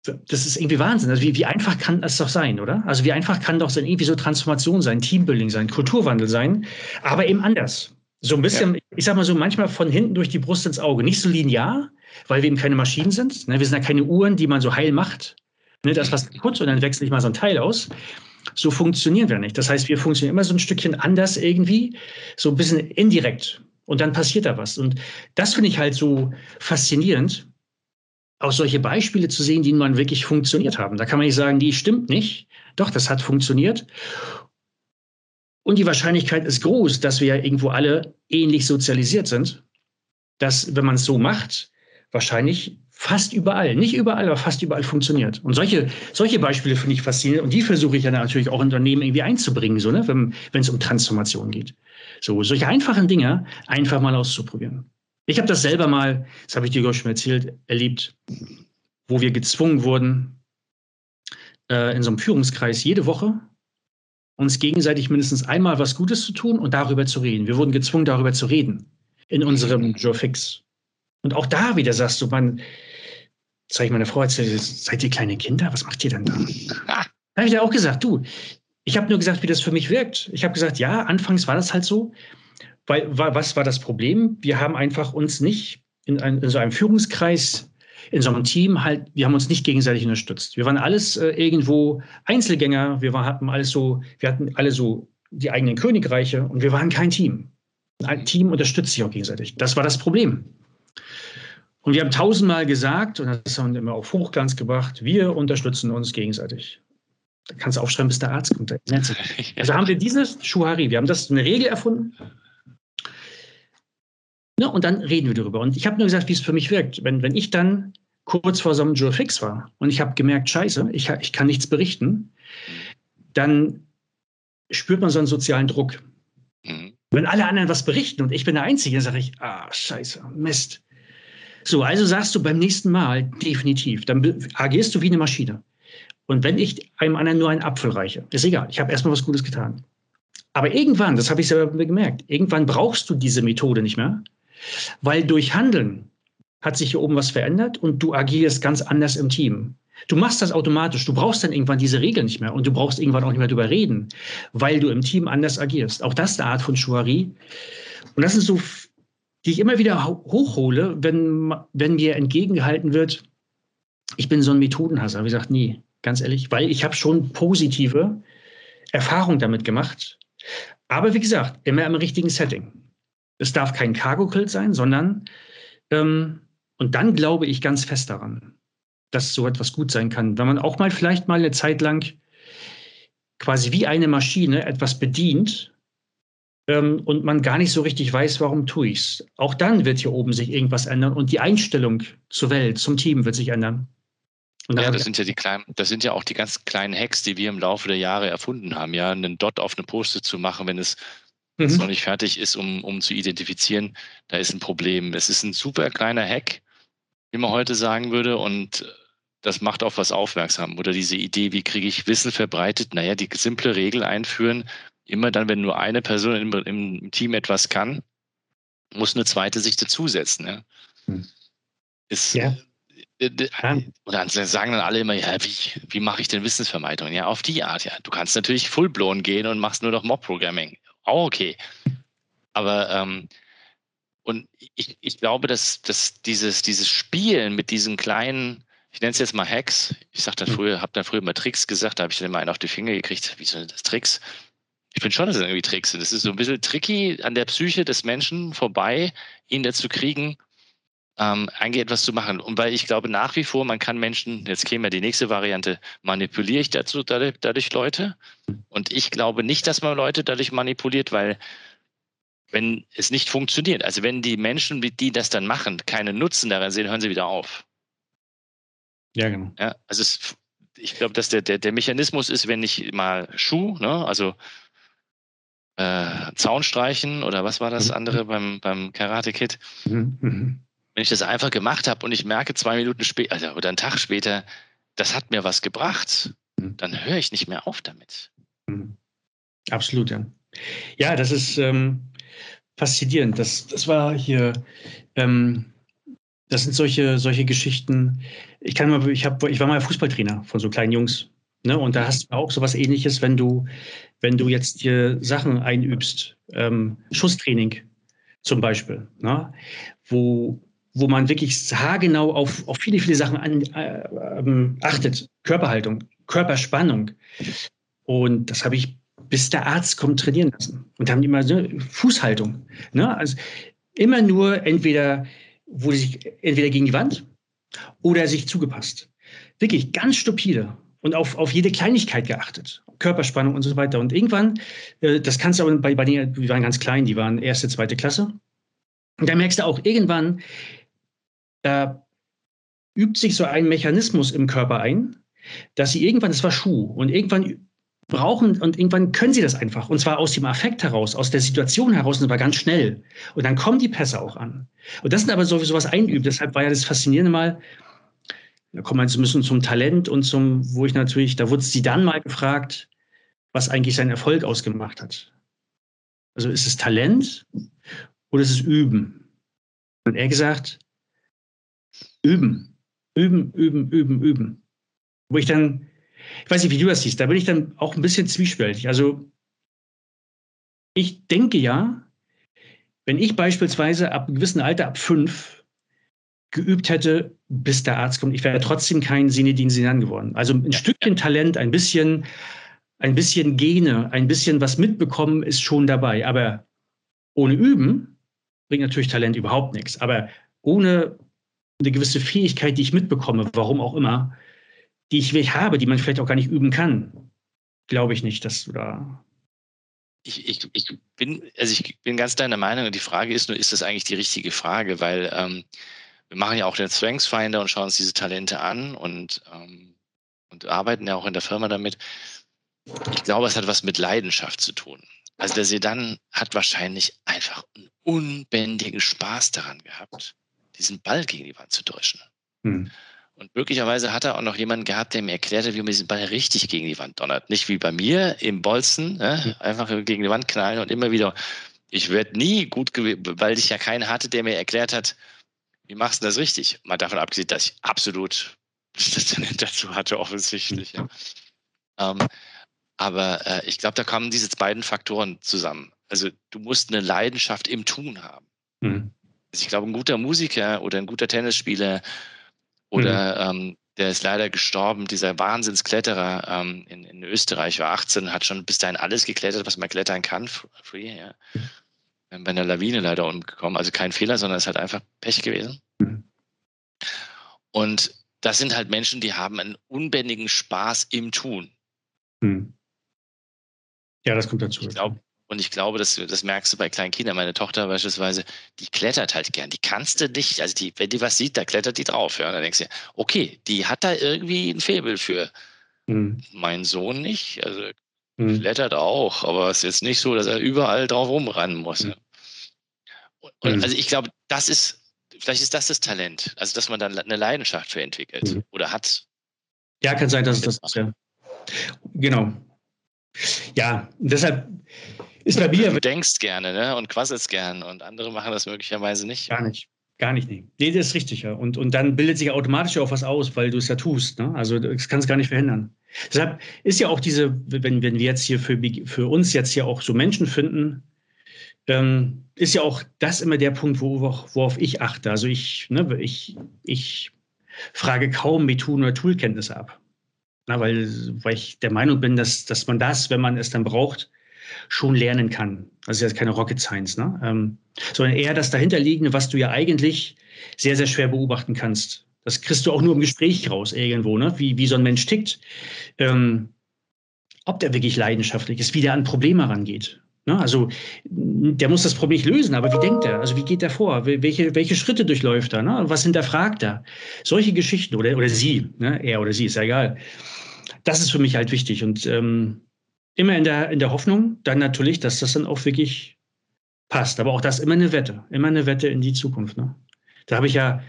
das ist irgendwie Wahnsinn. Also wie, wie einfach kann das doch sein, oder? Also wie einfach kann doch so irgendwie so Transformation sein, Teambuilding sein, Kulturwandel sein, aber eben anders. So ein bisschen, ja. ich sag mal so, manchmal von hinten durch die Brust ins Auge. Nicht so linear, weil wir eben keine Maschinen sind. Ne? Wir sind ja keine Uhren, die man so heil macht. Ne? Das was kaputt und dann wechsle ich mal so ein Teil aus. So funktionieren wir nicht. Das heißt, wir funktionieren immer so ein Stückchen anders irgendwie, so ein bisschen indirekt. Und dann passiert da was. Und das finde ich halt so faszinierend, auch solche Beispiele zu sehen, die nun wirklich funktioniert haben. Da kann man nicht sagen, die stimmt nicht. Doch, das hat funktioniert. Und die Wahrscheinlichkeit ist groß, dass wir irgendwo alle ähnlich sozialisiert sind, dass, wenn man es so macht, wahrscheinlich fast überall, nicht überall, aber fast überall funktioniert. Und solche, solche Beispiele finde ich faszinierend und die versuche ich dann natürlich auch in Unternehmen irgendwie einzubringen, so, ne, wenn es um Transformation geht. So, solche einfachen Dinge einfach mal auszuprobieren. Ich habe das selber mal, das habe ich dir schon erzählt, erlebt, wo wir gezwungen wurden, äh, in so einem Führungskreis jede Woche uns gegenseitig mindestens einmal was Gutes zu tun und darüber zu reden. Wir wurden gezwungen, darüber zu reden in unserem Joe Fix. Und auch da wieder sagst du, man, sag ich meiner Frau, seid ihr kleine Kinder? Was macht ihr denn da? da habe ich ja auch gesagt, du, ich habe nur gesagt, wie das für mich wirkt. Ich habe gesagt, ja, anfangs war das halt so. Weil, was war das Problem? Wir haben einfach uns nicht in, ein, in so einem Führungskreis in so einem Team halt, wir haben uns nicht gegenseitig unterstützt. Wir waren alles äh, irgendwo Einzelgänger, wir war, hatten alles so, wir hatten alle so die eigenen Königreiche und wir waren kein Team. Ein Team unterstützt sich auch gegenseitig. Das war das Problem. Und wir haben tausendmal gesagt, und das haben wir immer auf Hochglanz gebracht, wir unterstützen uns gegenseitig. Da kannst du aufschreiben, bis der Arzt kommt. Also haben wir dieses Schuhari, wir haben das eine Regel erfunden. Ja, und dann reden wir darüber. Und ich habe nur gesagt, wie es für mich wirkt. Wenn, wenn ich dann kurz vor so einem Joe Fix war und ich habe gemerkt, scheiße, ich, ich kann nichts berichten, dann spürt man so einen sozialen Druck. Mhm. Wenn alle anderen was berichten und ich bin der Einzige, dann sage ich, ah, scheiße, Mist. So, also sagst du beim nächsten Mal definitiv, dann agierst du wie eine Maschine. Und wenn ich einem anderen nur einen Apfel reiche, ist egal, ich habe erstmal was Gutes getan. Aber irgendwann, das habe ich selber gemerkt, irgendwann brauchst du diese Methode nicht mehr, weil durch Handeln hat sich hier oben was verändert und du agierst ganz anders im Team. Du machst das automatisch. Du brauchst dann irgendwann diese Regeln nicht mehr und du brauchst irgendwann auch nicht mehr darüber reden, weil du im Team anders agierst. Auch das ist eine Art von Chouari. Und das ist so die ich immer wieder hochhole, wenn, wenn mir entgegengehalten wird, ich bin so ein Methodenhasser. Wie gesagt, nie, ganz ehrlich, weil ich habe schon positive Erfahrungen damit gemacht. Aber wie gesagt, immer im richtigen Setting. Es darf kein Cargo-Kult sein, sondern, ähm, und dann glaube ich ganz fest daran, dass so etwas gut sein kann. Wenn man auch mal vielleicht mal eine Zeit lang quasi wie eine Maschine etwas bedient ähm, und man gar nicht so richtig weiß, warum tue ich es. Auch dann wird hier oben sich irgendwas ändern und die Einstellung zur Welt, zum Team wird sich ändern. Ja, das sind ja die kleinen, das sind ja auch die ganz kleinen Hacks, die wir im Laufe der Jahre erfunden haben, ja, einen Dot auf eine Poste zu machen, wenn es mhm. noch nicht fertig ist, um, um zu identifizieren, da ist ein Problem. Es ist ein super kleiner Hack, wie man heute sagen würde, und das macht auf was aufmerksam. Oder diese Idee, wie kriege ich Wissen verbreitet? Naja, die simple Regel einführen, immer dann, wenn nur eine Person im, im Team etwas kann, muss eine zweite sich dazusetzen. Ja? Hm. Ist, ja. Äh, äh, oder sagen dann alle immer, ja, wie, wie mache ich denn Wissensvermeidung? Ja, auf die Art, ja. Du kannst natürlich full-blown gehen und machst nur noch Mob-Programming. Auch okay. Aber ähm, und ich, ich glaube, dass, dass dieses, dieses Spielen mit diesen kleinen, ich nenne es jetzt mal Hacks, ich sag dann hm. früher, habe dann früher mal Tricks gesagt, da habe ich dann immer einen auf die Finger gekriegt, wie sind das Tricks? Ich finde schon, dass es irgendwie Tricks sind. Das ist so ein bisschen tricky an der Psyche des Menschen vorbei, ihn dazu kriegen, ähm, eigentlich etwas zu machen. Und weil ich glaube nach wie vor, man kann Menschen, jetzt käme ja die nächste Variante, manipuliere ich dazu dadurch, dadurch Leute. Und ich glaube nicht, dass man Leute dadurch manipuliert, weil wenn es nicht funktioniert, also wenn die Menschen, die das dann machen, keinen Nutzen daran sehen, hören sie wieder auf. Ja, genau. Ja, also es, ich glaube, dass der, der, der Mechanismus ist, wenn ich mal Schuh, ne, also äh, Zaun streichen oder was war das mhm. andere beim, beim Karate Kid? Mhm. Wenn ich das einfach gemacht habe und ich merke zwei Minuten später also, oder einen Tag später, das hat mir was gebracht, mhm. dann höre ich nicht mehr auf damit. Mhm. Absolut, ja. Ja, das ist ähm, faszinierend. Das, das war hier, ähm, das sind solche, solche Geschichten. Ich kann mal, ich, hab, ich war mal Fußballtrainer von so kleinen Jungs. Ne? Und da hast du auch so was ähnliches, wenn du, wenn du jetzt hier Sachen einübst, ähm, Schusstraining zum Beispiel, ne? wo, wo man wirklich haargenau auf, auf viele, viele Sachen an, äh, ähm, achtet. Körperhaltung, Körperspannung. Und das habe ich, bis der Arzt kommt, trainieren lassen. Und da haben die immer so Fußhaltung. Ne? Also immer nur entweder, wurde sich entweder gegen die Wand oder sich zugepasst. Wirklich ganz stupide und auf, auf jede Kleinigkeit geachtet. Körperspannung und so weiter. Und irgendwann, äh, das kannst du aber bei, bei denen, die waren ganz klein, die waren erste, zweite Klasse. Und da merkst du auch, irgendwann äh, übt sich so ein Mechanismus im Körper ein, dass sie irgendwann, das war Schuh, und irgendwann brauchen und irgendwann können sie das einfach. Und zwar aus dem Affekt heraus, aus der Situation heraus, und zwar ganz schnell. Und dann kommen die Pässe auch an. Und das sind aber sowieso was einübt. Deshalb war ja das Faszinierende mal, da kommen wir jetzt ein bisschen zum Talent und zum, wo ich natürlich, da wurde sie dann mal gefragt, was eigentlich seinen Erfolg ausgemacht hat. Also ist es Talent oder ist es Üben? Und er gesagt, üben, üben, üben, üben, üben. Wo ich dann, ich weiß nicht, wie du das siehst, da bin ich dann auch ein bisschen zwiespältig. Also ich denke ja, wenn ich beispielsweise ab einem gewissen Alter, ab fünf, geübt hätte, bis der Arzt kommt, ich wäre trotzdem kein Sinedin Sinan geworden. Also ein Stückchen. Talent, ein bisschen, ein bisschen Gene, ein bisschen was mitbekommen ist schon dabei. Aber ohne Üben bringt natürlich Talent überhaupt nichts. Aber ohne eine gewisse Fähigkeit, die ich mitbekomme, warum auch immer, die ich habe, die man vielleicht auch gar nicht üben kann, glaube ich nicht, dass du da. Ich, ich, ich, bin, also ich bin ganz deiner Meinung die Frage ist nur, ist das eigentlich die richtige Frage? Weil ähm, wir machen ja auch den Strengths Finder und schauen uns diese Talente an und, ähm, und arbeiten ja auch in der Firma damit. Ich glaube, es hat was mit Leidenschaft zu tun. Also der Sedan hat wahrscheinlich einfach einen unbändigen Spaß daran gehabt, diesen Ball gegen die Wand zu dreschen. Hm. Und möglicherweise hat er auch noch jemanden gehabt, der mir erklärte, wie man diesen Ball richtig gegen die Wand donnert. Nicht wie bei mir im Bolzen, ne? einfach gegen die Wand knallen und immer wieder. Ich werde nie gut, weil ich ja keinen hatte, der mir erklärt hat, wie machst du das richtig? Mal davon abgesehen, dass ich absolut das Talent dazu hatte, offensichtlich. Ja. Ähm, aber äh, ich glaube, da kommen diese beiden Faktoren zusammen. Also du musst eine Leidenschaft im Tun haben. Mhm. Also ich glaube, ein guter Musiker oder ein guter Tennisspieler oder mhm. ähm, der ist leider gestorben, dieser Wahnsinnskletterer ähm, in, in Österreich war 18, hat schon bis dahin alles geklettert, was man klettern kann. Free, ja. Mhm bei einer Lawine leider umgekommen. Also kein Fehler, sondern es ist halt einfach Pech gewesen. Mhm. Und das sind halt Menschen, die haben einen unbändigen Spaß im Tun. Mhm. Ja, das kommt dazu. Ich glaub, und ich glaube, das, das merkst du bei kleinen Kindern. Meine Tochter beispielsweise, die klettert halt gern. Die kannst du nicht, also die, wenn die was sieht, da klettert die drauf. Ja. Und dann denkst du, okay, die hat da irgendwie ein Faible für. Mhm. Mein Sohn nicht. Also mhm. klettert auch, aber es ist jetzt nicht so, dass er überall drauf rumrennen muss. Mhm. Und also ich glaube, das ist, vielleicht ist das das Talent, also dass man dann eine Leidenschaft für entwickelt mhm. oder hat. Ja, kann sein, dass es das ist, ja. Genau. Ja, deshalb ist bei mir. Du denkst gerne, ne? Und quasselst gern und andere machen das möglicherweise nicht. Gar nicht. Gar nicht, nee. Nee, das ist richtig, ja. Und, und dann bildet sich automatisch auch was aus, weil du es ja tust. Ne? Also das kannst du gar nicht verhindern. Deshalb ist ja auch diese, wenn, wenn wir jetzt hier für, für uns jetzt hier auch so Menschen finden, ähm, ist ja auch das immer der Punkt, wo, worauf ich achte. Also ich, ne, ich, ich frage kaum Methoden- oder Toolkenntnisse ab. Na, weil, weil ich der Meinung bin, dass, dass man das, wenn man es dann braucht, schon lernen kann. Das ist keine Rocket Science, ne? Ähm, sondern eher das dahinterliegende, was du ja eigentlich sehr, sehr schwer beobachten kannst. Das kriegst du auch nur im Gespräch raus irgendwo, ne? wie, wie so ein Mensch tickt. Ähm, ob der wirklich leidenschaftlich ist, wie der an Probleme rangeht. Ne? Also der muss das Problem nicht lösen, aber wie denkt er? Also wie geht er vor? Welche, welche Schritte durchläuft er? Ne? Was hinterfragt er? Solche Geschichten oder, oder sie, ne? er oder sie, ist ja egal. Das ist für mich halt wichtig. Und ähm, immer in der, in der Hoffnung, dann natürlich, dass das dann auch wirklich passt. Aber auch das immer eine Wette, immer eine Wette in die Zukunft. Ne? Da habe ich ja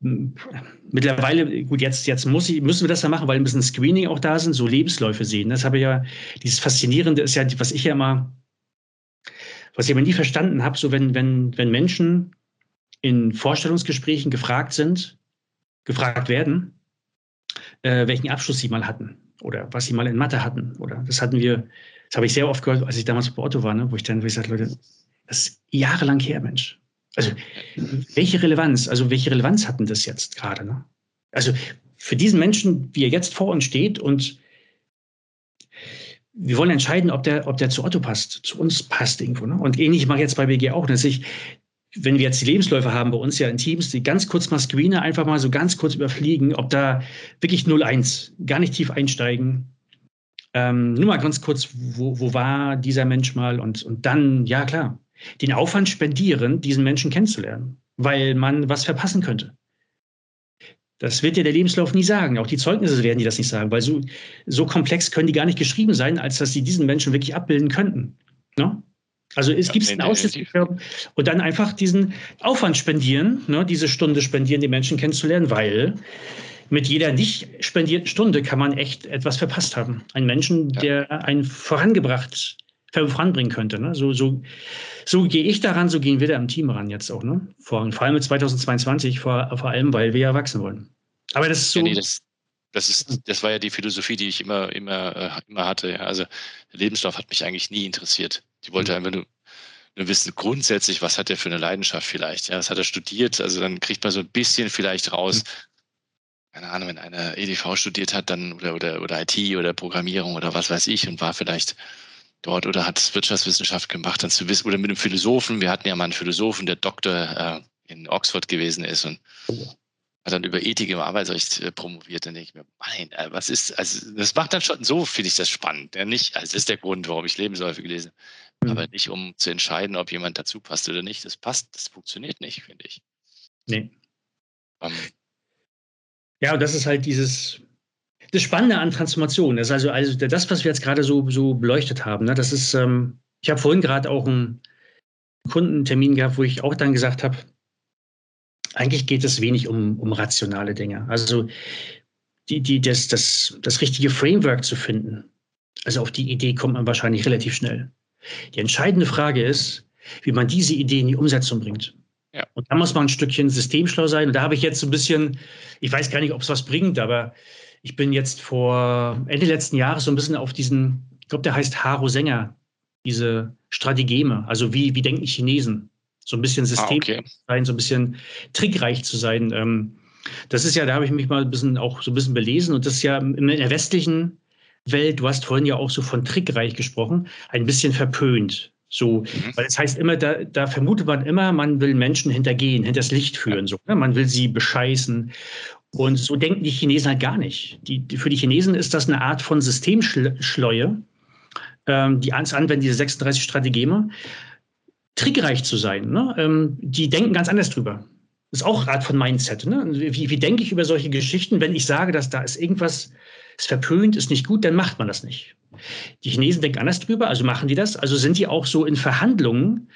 mittlerweile, gut, jetzt, jetzt muss ich, müssen wir das ja machen, weil ein bisschen Screening auch da sind, so Lebensläufe sehen. Das habe ich ja, dieses Faszinierende ist ja, was ich ja immer, was ich aber nie verstanden habe, so wenn, wenn, wenn Menschen in Vorstellungsgesprächen gefragt sind, gefragt werden, äh, welchen Abschluss sie mal hatten oder was sie mal in Mathe hatten. Oder das hatten wir, das habe ich sehr oft gehört, als ich damals bei Otto war, ne, wo ich dann ich sagte, Leute, das ist jahrelang her, Mensch. Also welche Relevanz, also welche Relevanz hatten das jetzt gerade? Ne? Also für diesen Menschen, wie er jetzt vor uns steht und wir wollen entscheiden, ob der, ob der zu Otto passt, zu uns passt irgendwo. Ne? Und ähnlich mache ich jetzt bei BG auch, dass ich, wenn wir jetzt die Lebensläufe haben bei uns ja in Teams, die ganz kurz mal screenen, einfach mal so ganz kurz überfliegen, ob da wirklich 0-1, gar nicht tief einsteigen. Ähm, nur mal ganz kurz, wo, wo war dieser Mensch mal und, und dann, ja klar, den Aufwand spendieren, diesen Menschen kennenzulernen, weil man was verpassen könnte. Das wird dir der Lebenslauf nie sagen. Auch die Zeugnisse werden dir das nicht sagen, weil so, so komplex können die gar nicht geschrieben sein, als dass sie diesen Menschen wirklich abbilden könnten. Ne? Also es ja, gibt einen Ausschuss und dann einfach diesen Aufwand spendieren, ne, diese Stunde spendieren, die Menschen kennenzulernen, weil mit jeder nicht spendierten Stunde kann man echt etwas verpasst haben. Einen Menschen, ja. der einen vorangebracht voranbringen könnte. Ne? So, so, so gehe ich daran, so gehen wir da im Team ran jetzt auch. Ne? Vor, vor allem mit 2022, vor, vor allem, weil wir erwachsen wollen. Aber das ist so. Ja, nee, das, das, ist, das war ja die Philosophie, die ich immer, immer, äh, immer hatte. Also der Lebenslauf hat mich eigentlich nie interessiert. Ich wollte mhm. einfach nur Wir wissen grundsätzlich, was hat er für eine Leidenschaft vielleicht. Ja, was hat er studiert? Also dann kriegt man so ein bisschen vielleicht raus, keine Ahnung, wenn einer EDV studiert hat, dann oder, oder, oder IT oder Programmierung oder was weiß ich und war vielleicht dort oder hat Wirtschaftswissenschaft gemacht, dann zu wissen, oder mit einem Philosophen, wir hatten ja mal einen Philosophen, der Doktor äh, in Oxford gewesen ist und hat dann über Ethik im Arbeitsrecht äh, promoviert, dann denke ich mir, mein, äh, was ist, also das macht dann schon, so finde ich das spannend. Ja, nicht, also das ist der Grund, warum ich Lebensläufe gelesen habe, mhm. aber nicht, um zu entscheiden, ob jemand dazu passt oder nicht. Das passt, das funktioniert nicht, finde ich. Nee. Ähm, ja, und das ist halt dieses, das Spannende an Transformation. Das ist also, also das, was wir jetzt gerade so, so beleuchtet haben. Ne, das ist, ähm, ich habe vorhin gerade auch einen Kundentermin gehabt, wo ich auch dann gesagt habe, eigentlich geht es wenig um, um rationale Dinge. Also die, die, das, das, das richtige Framework zu finden. Also auf die Idee kommt man wahrscheinlich relativ schnell. Die entscheidende Frage ist, wie man diese Idee in die Umsetzung bringt. Ja. Und da muss man ein Stückchen systemschlau sein. Und da habe ich jetzt so ein bisschen, ich weiß gar nicht, ob es was bringt, aber ich bin jetzt vor Ende letzten Jahres so ein bisschen auf diesen, ich glaube, der heißt Haro Sänger, diese Strategeme. Also wie, wie denken Chinesen? So ein bisschen System ah, okay. sein, so ein bisschen trickreich zu sein. Ähm, das ist ja, da habe ich mich mal ein bisschen auch so ein bisschen belesen und das ist ja in der westlichen Welt, du hast vorhin ja auch so von trickreich gesprochen, ein bisschen verpönt. So, mhm. weil es heißt immer, da, da vermutet man immer, man will Menschen hintergehen, hinters Licht führen. So, ne? Man will sie bescheißen. Und so denken die Chinesen halt gar nicht. Die, die für die Chinesen ist das eine Art von Systemschleue, ähm, die anwenden diese 36 Strategeme, trickreich zu sein. Ne? Ähm, die denken ganz anders drüber. Das ist auch eine Art von Mindset. Ne? Wie, wie denke ich über solche Geschichten, wenn ich sage, dass da ist irgendwas, ist verpönt, ist nicht gut, dann macht man das nicht. Die Chinesen denken anders drüber, also machen die das. Also sind die auch so in Verhandlungen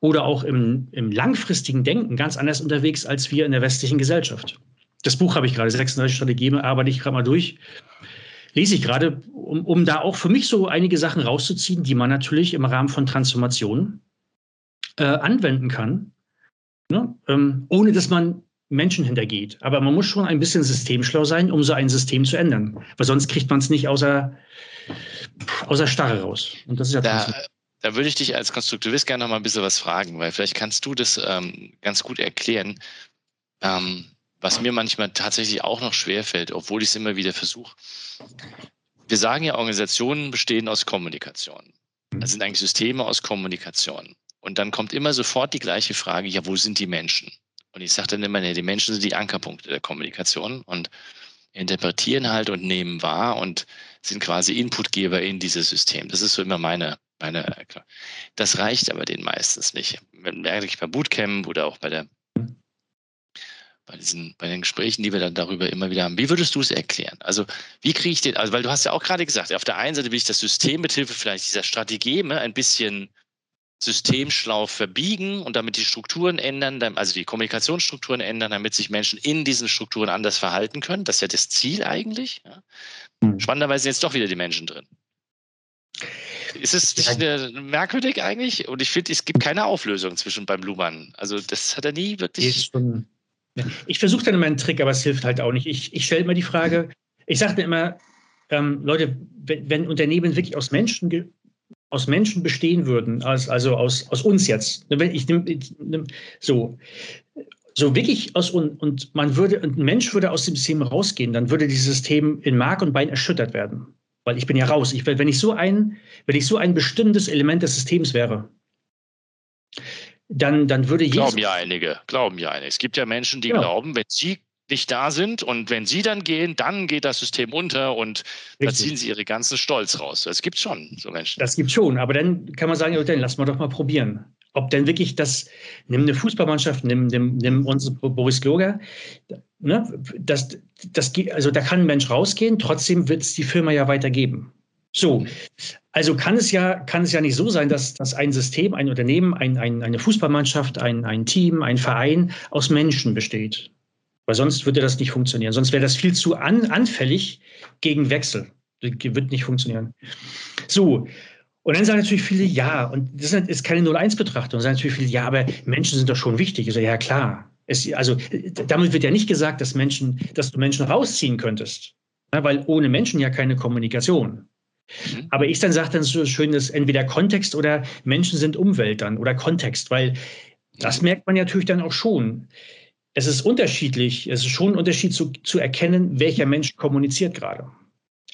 oder auch im, im langfristigen Denken ganz anders unterwegs als wir in der westlichen Gesellschaft. Das Buch habe ich gerade, 36 Strategien, arbeite ich gerade mal durch. Lese ich gerade, um, um da auch für mich so einige Sachen rauszuziehen, die man natürlich im Rahmen von Transformationen äh, anwenden kann, ne? ähm, ohne dass man Menschen hintergeht. Aber man muss schon ein bisschen systemschlau sein, um so ein System zu ändern. Weil sonst kriegt man es nicht außer, außer Starre raus. Und das ist ja da, da würde ich dich als Konstruktivist gerne noch mal ein bisschen was fragen, weil vielleicht kannst du das ähm, ganz gut erklären, ähm, was mir manchmal tatsächlich auch noch schwerfällt, obwohl ich es immer wieder versuche. Wir sagen ja, Organisationen bestehen aus Kommunikation. Das sind eigentlich Systeme aus Kommunikation. Und dann kommt immer sofort die gleiche Frage, ja, wo sind die Menschen? Und ich sage dann immer, nee, die Menschen sind die Ankerpunkte der Kommunikation und interpretieren halt und nehmen wahr und sind quasi Inputgeber in dieses System. Das ist so immer meine, meine, das reicht aber denen meistens nicht. Merke ich bei Bootcamp oder auch bei der, bei diesen, bei den Gesprächen, die wir dann darüber immer wieder haben. Wie würdest du es erklären? Also, wie kriege ich den, also, weil du hast ja auch gerade gesagt, auf der einen Seite will ich das System mithilfe vielleicht dieser Strategeme ein bisschen systemschlau verbiegen und damit die Strukturen ändern, also die Kommunikationsstrukturen ändern, damit sich Menschen in diesen Strukturen anders verhalten können. Das ist ja das Ziel eigentlich. Ja. Hm. Spannenderweise sind jetzt doch wieder die Menschen drin. Ist es ja. merkwürdig eigentlich? Und ich finde, es gibt keine Auflösung zwischen beim Luhmann. Also das hat er nie wirklich. Ich versuche dann immer einen Trick, aber es hilft halt auch nicht. Ich, ich stelle immer die Frage, ich sage immer, ähm, Leute, wenn, wenn Unternehmen wirklich aus Menschen aus Menschen bestehen würden, als, also aus, aus uns jetzt, ne, ich nehme nehm, so, so wirklich aus und, und man würde, ein Mensch würde aus dem System rausgehen, dann würde dieses System in Mark und Bein erschüttert werden. Weil ich bin ja raus. Ich, wenn ich so ein, wenn ich so ein bestimmtes Element des Systems wäre, dann, dann würde jeder. Glauben ja einige, glauben ja einige. Es gibt ja Menschen, die genau. glauben, wenn sie nicht da sind. Und wenn sie dann gehen, dann geht das System unter und Richtig. da ziehen sie ihre ganzen Stolz raus. Das gibt schon so Menschen. Das gibt schon, aber dann kann man sagen, dann lass mal doch mal probieren. Ob denn wirklich das, nimm eine Fußballmannschaft, nimm, nimm, nimm unsere Boris Gloger, ne, das, das, also da kann ein Mensch rausgehen, trotzdem wird es die Firma ja weitergeben. So, also kann es ja, kann es ja nicht so sein, dass, dass ein System, ein Unternehmen, ein, ein, eine Fußballmannschaft, ein, ein Team, ein Verein aus Menschen besteht. Weil sonst würde das nicht funktionieren. Sonst wäre das viel zu an, anfällig gegen Wechsel. Das wird nicht funktionieren. So. Und dann sagen natürlich viele, ja, und das ist keine 0-1-Betrachtung, sagen natürlich viele, ja, aber Menschen sind doch schon wichtig. Ich sage, ja, klar. Es, also, damit wird ja nicht gesagt, dass Menschen, dass du Menschen rausziehen könntest. Ja, weil ohne Menschen ja keine Kommunikation. Mhm. Aber ich dann sage dann so schön, dass entweder Kontext oder Menschen sind Umwelt dann oder Kontext, weil das merkt man natürlich dann auch schon. Es ist unterschiedlich, es ist schon ein Unterschied zu, zu erkennen, welcher Mensch kommuniziert gerade.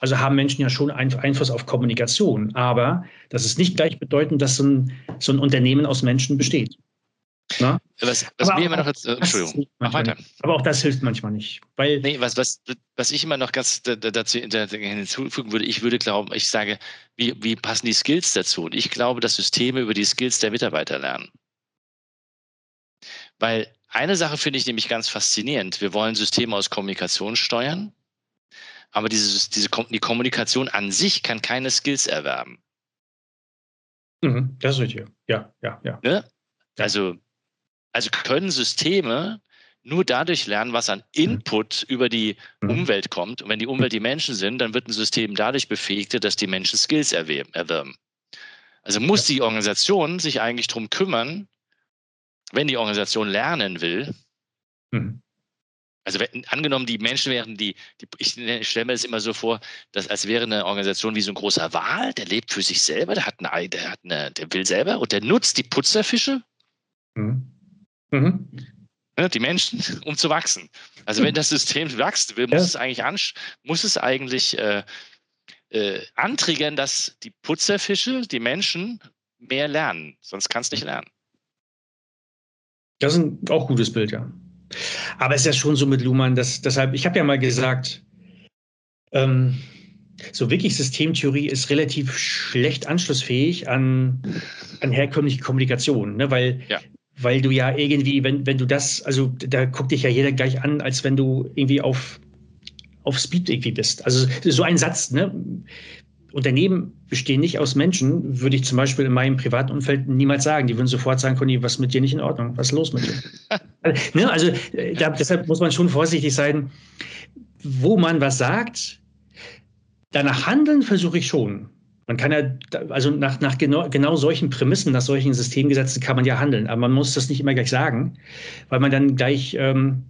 Also haben Menschen ja schon Einfluss auf Kommunikation, aber das ist nicht gleichbedeutend, dass so ein, so ein Unternehmen aus Menschen besteht. Na? Was, was mir immer noch jetzt, äh, Entschuldigung, mach weiter. Nicht. Aber auch das hilft manchmal nicht. Weil nee, was, was, was ich immer noch ganz dazu hinzufügen würde, ich würde glauben, ich sage, wie, wie passen die Skills dazu? Und ich glaube, dass Systeme über die Skills der Mitarbeiter lernen. Weil eine Sache finde ich nämlich ganz faszinierend. Wir wollen Systeme aus Kommunikation steuern, aber diese, diese, die Kommunikation an sich kann keine Skills erwerben. Mhm, das ist richtig. Ja, ja, ja. Ne? Also, also können Systeme nur dadurch lernen, was an. Input über die mhm. Umwelt kommt. Und wenn die Umwelt die Menschen sind, dann wird ein System dadurch befähigt, dass die Menschen Skills erwerben. Also muss die Organisation sich eigentlich darum kümmern, wenn die Organisation lernen will, mhm. also wenn, angenommen, die Menschen wären die, die ich stelle mir das immer so vor, dass als wäre eine Organisation wie so ein großer Wal, der lebt für sich selber, der hat eine, der hat eine, der will selber und der nutzt die Putzerfische. Mhm. Mhm. Ne, die Menschen, um zu wachsen. Also wenn das System wächst will, muss ja. es eigentlich muss es eigentlich äh, äh, antriggern, dass die Putzerfische, die Menschen, mehr lernen. Sonst kann es nicht lernen. Das ist ein auch gutes Bild, ja. Aber es ist ja schon so mit Luhmann, dass deshalb, ich habe ja mal gesagt, ähm, so wirklich Systemtheorie ist relativ schlecht anschlussfähig an, an herkömmliche Kommunikation, ne? weil, ja. weil du ja irgendwie, wenn, wenn du das, also da guckt dich ja jeder gleich an, als wenn du irgendwie auf, auf Speed irgendwie bist. Also so ein Satz, ne? Unternehmen bestehen nicht aus Menschen, würde ich zum Beispiel in meinem privaten Umfeld niemals sagen. Die würden sofort sagen, Conny, was ist mit dir nicht in Ordnung? Was ist los mit dir? also, ne, also äh, da, deshalb muss man schon vorsichtig sein, wo man was sagt. Danach handeln versuche ich schon. Man kann ja, also nach, nach genau, genau solchen Prämissen, nach solchen Systemgesetzen kann man ja handeln. Aber man muss das nicht immer gleich sagen, weil man dann gleich, ähm,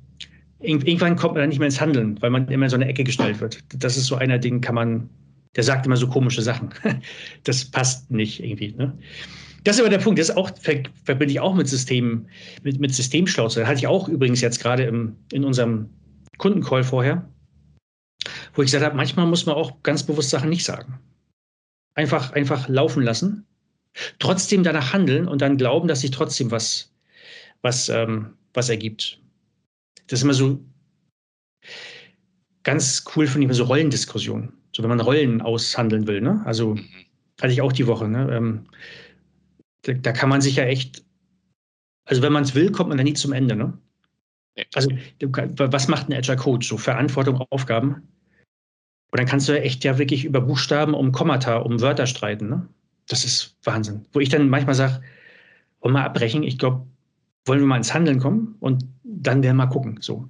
irgendwann kommt man dann nicht mehr ins Handeln, weil man immer in so eine Ecke gestellt wird. Das ist so einer Ding, kann man, der sagt immer so komische Sachen. Das passt nicht irgendwie. Ne? Das ist aber der Punkt. Das ist auch, verbinde ich auch mit Systemen, mit, mit Systemschlauze. Hatte ich auch übrigens jetzt gerade im, in unserem Kundencall vorher, wo ich gesagt habe, manchmal muss man auch ganz bewusst Sachen nicht sagen. Einfach, einfach laufen lassen, trotzdem danach handeln und dann glauben, dass sich trotzdem was, was, ähm, was ergibt. Das ist immer so ganz cool, finde ich, immer so Rollendiskussionen. So, wenn man Rollen aushandeln will, ne? Also mhm. hatte ich auch die Woche, ne? Ähm, da, da, kann man sich ja echt, also wenn man es will, kommt man da nie zum Ende, ne? Also, was macht ein Agile Coach? So Verantwortung, Aufgaben. Und dann kannst du ja echt ja wirklich über Buchstaben, um Kommata, um Wörter streiten, ne? Das ist Wahnsinn. Wo ich dann manchmal sage, wollen wir abbrechen? Ich glaube, wollen wir mal ins Handeln kommen und dann werden wir mal gucken. So.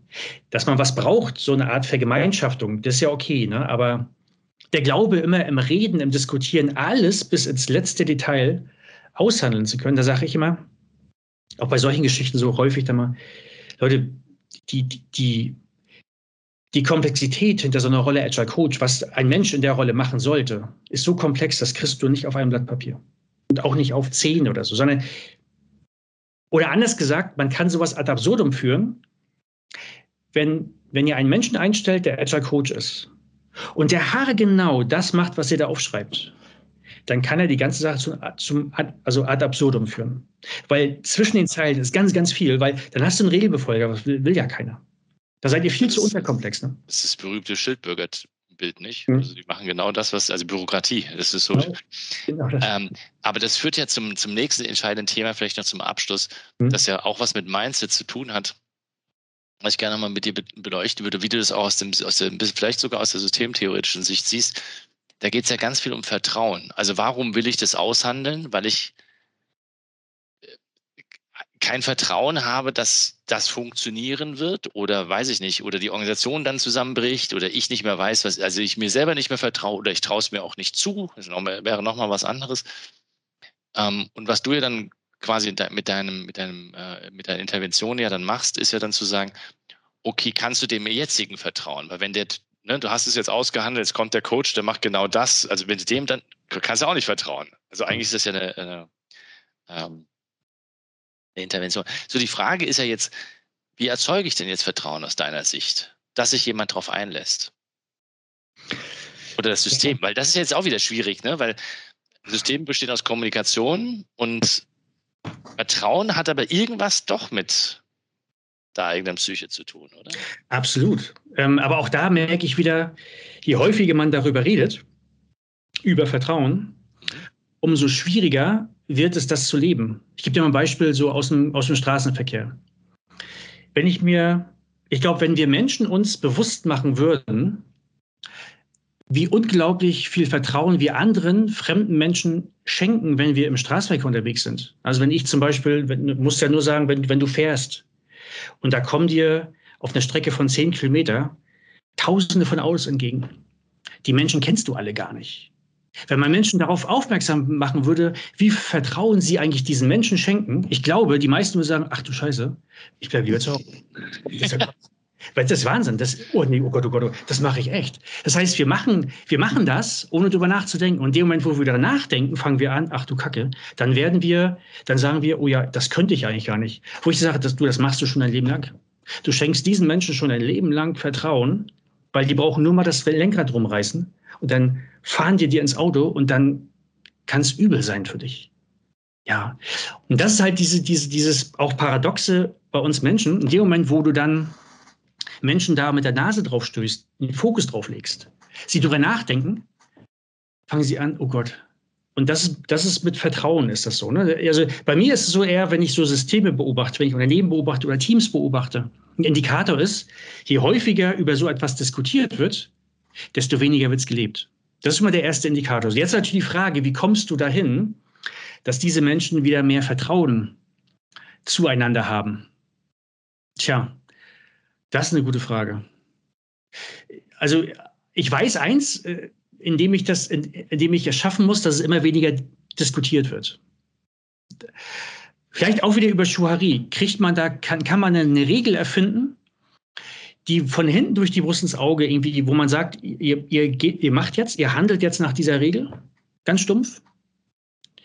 Dass man was braucht, so eine Art Vergemeinschaftung, das ist ja okay, ne? Aber der Glaube, immer im Reden, im Diskutieren, alles bis ins letzte Detail aushandeln zu können, da sage ich immer, auch bei solchen Geschichten so häufig dann mal, Leute, die, die, die Komplexität hinter so einer Rolle Agile Coach, was ein Mensch in der Rolle machen sollte, ist so komplex, das kriegst du nicht auf einem Blatt Papier. Und auch nicht auf zehn oder so, sondern, oder anders gesagt, man kann sowas ad absurdum führen, wenn, wenn ihr einen Menschen einstellt, der Agile Coach ist, und der Haare genau das macht, was ihr da aufschreibt, dann kann er die ganze Sache zum, zum also ad absurdum führen. Weil zwischen den Zeilen ist ganz, ganz viel, weil dann hast du einen Regelbefolger, das will, will ja keiner. Da seid ihr viel das zu unterkomplex. Ne? Das ist das berühmte Schildbürgerbild, nicht? Mhm. Also die machen genau das, was, also Bürokratie, das ist so. Genau, genau das. Ähm, aber das führt ja zum, zum nächsten entscheidenden Thema, vielleicht noch zum Abschluss, mhm. das ja auch was mit Mindset zu tun hat was ich gerne mal mit dir beleuchten würde, wie du das auch aus dem, aus dem vielleicht sogar aus der systemtheoretischen Sicht siehst. Da geht es ja ganz viel um Vertrauen. Also warum will ich das aushandeln? Weil ich äh, kein Vertrauen habe, dass das funktionieren wird oder weiß ich nicht, oder die Organisation dann zusammenbricht oder ich nicht mehr weiß, was, also ich mir selber nicht mehr vertraue oder ich traue es mir auch nicht zu, das wäre nochmal was anderes. Ähm, und was du ja dann quasi mit deinem, mit deinem, äh, mit deiner Intervention ja dann machst, ist ja dann zu sagen, okay, kannst du dem jetzigen vertrauen? Weil wenn der, ne, du hast es jetzt ausgehandelt, jetzt kommt der Coach, der macht genau das. Also wenn du dem dann, kannst du auch nicht vertrauen. Also eigentlich ist das ja eine, eine, ähm, eine Intervention. So, die Frage ist ja jetzt, wie erzeuge ich denn jetzt Vertrauen aus deiner Sicht, dass sich jemand darauf einlässt? Oder das System, weil das ist jetzt auch wieder schwierig, ne? weil System besteht aus Kommunikation und Vertrauen hat aber irgendwas doch mit der eigenen Psyche zu tun, oder? Absolut. Ähm, aber auch da merke ich wieder, je häufiger man darüber redet, über Vertrauen, umso schwieriger wird es, das zu leben. Ich gebe dir mal ein Beispiel so aus dem, aus dem Straßenverkehr. Wenn ich mir, ich glaube, wenn wir Menschen uns bewusst machen würden, wie unglaublich viel Vertrauen wir anderen fremden Menschen schenken, wenn wir im Straßenverkehr unterwegs sind. Also wenn ich zum Beispiel, wenn, musst ja nur sagen, wenn, wenn du fährst und da kommen dir auf einer Strecke von zehn Kilometer Tausende von Autos entgegen. Die Menschen kennst du alle gar nicht. Wenn man Menschen darauf aufmerksam machen würde, wie Vertrauen sie eigentlich diesen Menschen schenken, ich glaube, die meisten würden sagen, ach du Scheiße, ich bleibe lieber zu Hause. Weil das ist Wahnsinn. Das, oh nee, oh Gott, oh Gott, oh, das mache ich echt. Das heißt, wir machen, wir machen das, ohne drüber nachzudenken. Und in dem Moment, wo wir darüber nachdenken, fangen wir an, ach du Kacke, dann werden wir, dann sagen wir, oh ja, das könnte ich eigentlich gar nicht. Wo ich sage, dass du, das machst du schon dein Leben lang. Du schenkst diesen Menschen schon ein Leben lang Vertrauen, weil die brauchen nur mal das Lenkrad rumreißen und dann fahren die dir ins Auto und dann kann es übel sein für dich. Ja. Und das ist halt diese, diese, dieses auch Paradoxe bei uns Menschen. In dem Moment, wo du dann Menschen da mit der Nase drauf stößt, den Fokus drauf legst, sie darüber nachdenken, fangen sie an, oh Gott. Und das ist, das ist mit Vertrauen ist das so. Ne? Also bei mir ist es so eher, wenn ich so Systeme beobachte, wenn ich Unternehmen beobachte oder Teams beobachte, ein Indikator ist, je häufiger über so etwas diskutiert wird, desto weniger wird es gelebt. Das ist immer der erste Indikator. Jetzt natürlich die Frage, wie kommst du dahin, dass diese Menschen wieder mehr Vertrauen zueinander haben? Tja, das ist eine gute Frage. Also ich weiß eins, äh, indem ich das, indem ich es schaffen muss, dass es immer weniger diskutiert wird. Vielleicht auch wieder über Schuhari. Kriegt man da, kann, kann man eine Regel erfinden, die von hinten durch die Brust ins Auge irgendwie, wo man sagt, ihr, ihr, geht, ihr macht jetzt, ihr handelt jetzt nach dieser Regel, ganz stumpf.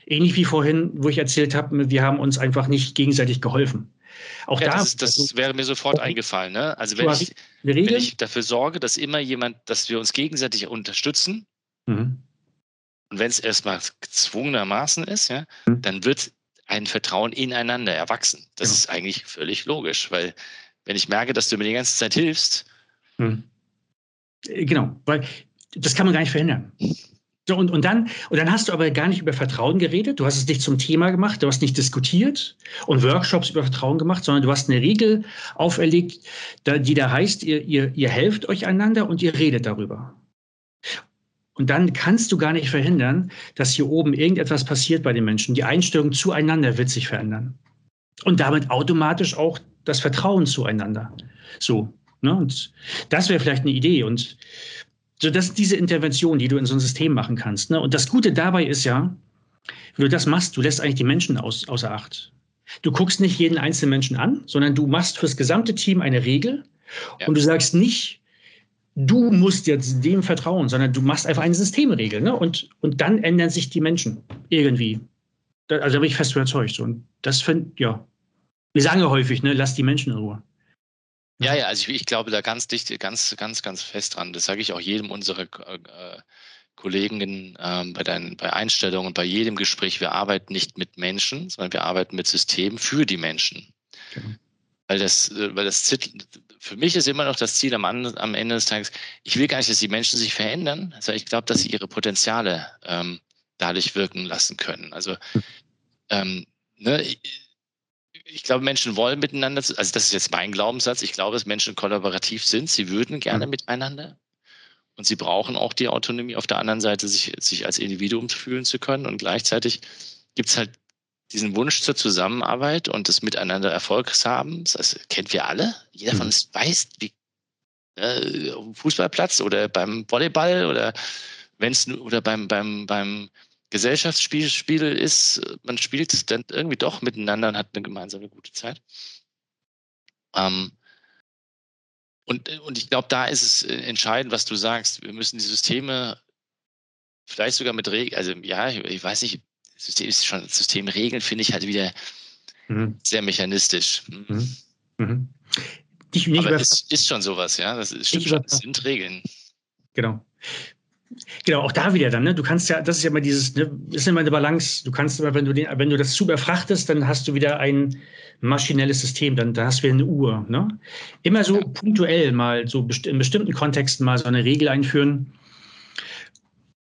Ähnlich wie vorhin, wo ich erzählt habe, wir haben uns einfach nicht gegenseitig geholfen. Auch ja, da, das, das also, wäre mir sofort eingefallen. Ne? Also wenn ich, wenn ich, dafür sorge, dass immer jemand, dass wir uns gegenseitig unterstützen, mhm. und wenn es erstmal gezwungenermaßen ist, ja, mhm. dann wird ein Vertrauen ineinander erwachsen. Das ja. ist eigentlich völlig logisch, weil wenn ich merke, dass du mir die ganze Zeit hilfst. Mhm. Genau, weil das kann man gar nicht verhindern. So, und, und, dann, und dann hast du aber gar nicht über Vertrauen geredet, du hast es nicht zum Thema gemacht, du hast nicht diskutiert und Workshops über Vertrauen gemacht, sondern du hast eine Regel auferlegt, die da heißt, ihr, ihr, ihr helft euch einander und ihr redet darüber. Und dann kannst du gar nicht verhindern, dass hier oben irgendetwas passiert bei den Menschen. Die Einstellung zueinander wird sich verändern. Und damit automatisch auch das Vertrauen zueinander. So. Ne? Und das wäre vielleicht eine Idee. Und so, das ist diese Intervention, die du in so ein System machen kannst. Ne? Und das Gute dabei ist ja, wenn du das machst, du lässt eigentlich die Menschen aus, außer Acht. Du guckst nicht jeden einzelnen Menschen an, sondern du machst fürs gesamte Team eine Regel ja. und du sagst nicht, du musst jetzt dem vertrauen, sondern du machst einfach eine Systemregel. Ne? Und, und dann ändern sich die Menschen irgendwie. Da, also da bin ich fest überzeugt. Und das finde ja. Wir sagen ja häufig, ne, lass die Menschen in Ruhe. Ja, ja, also ich, ich, glaube da ganz dicht, ganz, ganz, ganz fest dran. Das sage ich auch jedem unserer äh, Kollegen ähm, bei, deinen, bei Einstellungen, bei jedem Gespräch. Wir arbeiten nicht mit Menschen, sondern wir arbeiten mit Systemen für die Menschen. Genau. Weil das, äh, weil das für mich ist immer noch das Ziel am, am, Ende des Tages, ich will gar nicht, dass die Menschen sich verändern, sondern ich glaube, dass sie ihre Potenziale ähm, dadurch wirken lassen können. Also ähm, ne, ich glaube, Menschen wollen miteinander, also das ist jetzt mein Glaubenssatz, ich glaube, dass Menschen kollaborativ sind, sie würden gerne mhm. miteinander und sie brauchen auch die Autonomie auf der anderen Seite, sich, sich als Individuum fühlen zu können und gleichzeitig gibt es halt diesen Wunsch zur Zusammenarbeit und des Miteinander Erfolgs haben. Das kennt wir alle. Jeder von mhm. uns weiß, wie äh, auf dem Fußballplatz oder beim Volleyball oder wenn es oder beim beim beim Gesellschaftsspiel Spiel ist, man spielt dann irgendwie doch miteinander und hat eine gemeinsame gute Zeit. Ähm, Und, und ich glaube, da ist es äh, entscheidend, was du sagst. Wir müssen die Systeme vielleicht sogar mit Regeln, also ja, ich weiß nicht, System ist schon Systemregeln, finde ich halt wieder mhm. sehr mechanistisch. Mhm. Mhm. Nicht, nicht Aber es ist schon sowas, ja. Das ist, stimmt schon, es sind Regeln. Genau. Genau, auch da wieder dann, ne? Du kannst ja, das ist ja immer dieses, ne, ist immer eine Balance. Du kannst immer, wenn du den, wenn du das zu überfrachtest, dann hast du wieder ein maschinelles System, dann, dann hast du wieder eine Uhr. Ne? Immer so ja. punktuell mal, so best in bestimmten Kontexten mal so eine Regel einführen.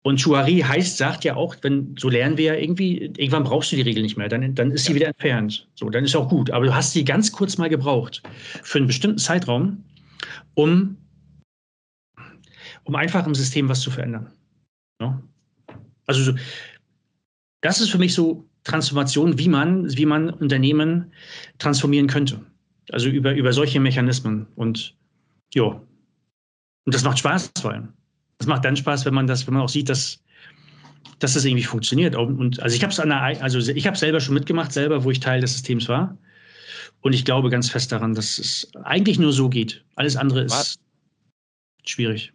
Und Chouari heißt, sagt ja auch, wenn, so lernen wir ja irgendwie, irgendwann brauchst du die Regel nicht mehr, dann, dann ist sie ja. wieder entfernt. So, dann ist auch gut. Aber du hast sie ganz kurz mal gebraucht für einen bestimmten Zeitraum, um um einfach im System was zu verändern. Ja? Also das ist für mich so Transformation, wie man, wie man Unternehmen transformieren könnte. Also über, über solche Mechanismen. Und ja, und das macht Spaß vor allem. Das macht dann Spaß, wenn man das, wenn man auch sieht, dass, dass das irgendwie funktioniert. Und also ich habe es an der, also ich habe selber schon mitgemacht, selber, wo ich Teil des Systems war. Und ich glaube ganz fest daran, dass es eigentlich nur so geht. Alles andere ist Was? schwierig.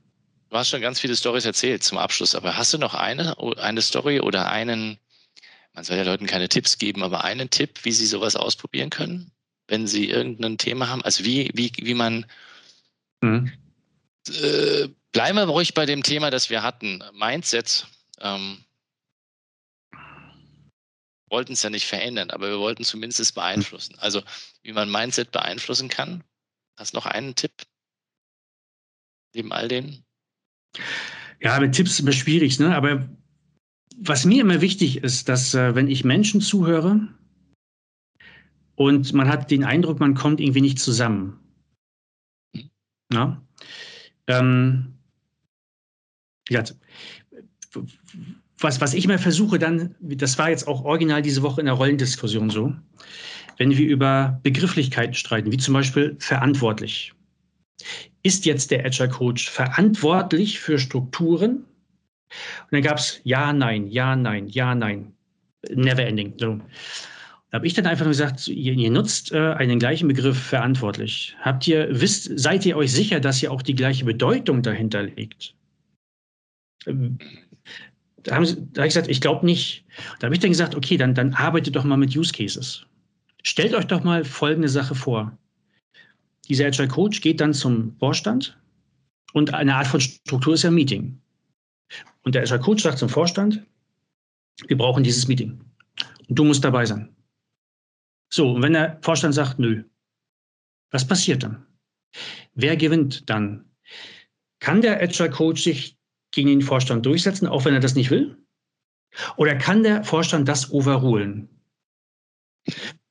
Du hast schon ganz viele Stories erzählt zum Abschluss, aber hast du noch eine, eine Story oder einen, man soll ja Leuten keine Tipps geben, aber einen Tipp, wie sie sowas ausprobieren können, wenn sie irgendein Thema haben? Also wie, wie, wie man mhm. äh, bleiben wir ruhig bei dem Thema, das wir hatten. Mindset. Ähm, wollten es ja nicht verändern, aber wir wollten zumindest es beeinflussen. Also wie man Mindset beeinflussen kann. Hast du noch einen Tipp? Neben all denen? Ja, mit Tipps ist immer schwierig, ne? aber was mir immer wichtig ist, dass äh, wenn ich Menschen zuhöre und man hat den Eindruck, man kommt irgendwie nicht zusammen. Ja? Ähm, ja, was, was ich immer versuche dann, das war jetzt auch original diese Woche in der Rollendiskussion so, wenn wir über Begrifflichkeiten streiten, wie zum Beispiel verantwortlich. Ist jetzt der Agile Coach verantwortlich für Strukturen? Und dann gab es Ja, Nein, Ja, Nein, Ja, Nein. Never ending. So. Da habe ich dann einfach nur gesagt, ihr, ihr nutzt äh, einen gleichen Begriff verantwortlich. Habt ihr, wisst, seid ihr euch sicher, dass ihr auch die gleiche Bedeutung dahinter legt? Ähm, da, habe ich gesagt, ich glaube nicht. Da habe ich dann gesagt, okay, dann, dann arbeitet doch mal mit Use Cases. Stellt euch doch mal folgende Sache vor. Dieser Agile Coach geht dann zum Vorstand und eine Art von Struktur ist ja ein Meeting. Und der Agile Coach sagt zum Vorstand, wir brauchen dieses Meeting. Und du musst dabei sein. So, und wenn der Vorstand sagt, nö, was passiert dann? Wer gewinnt dann? Kann der Agile Coach sich gegen den Vorstand durchsetzen, auch wenn er das nicht will? Oder kann der Vorstand das overrulen?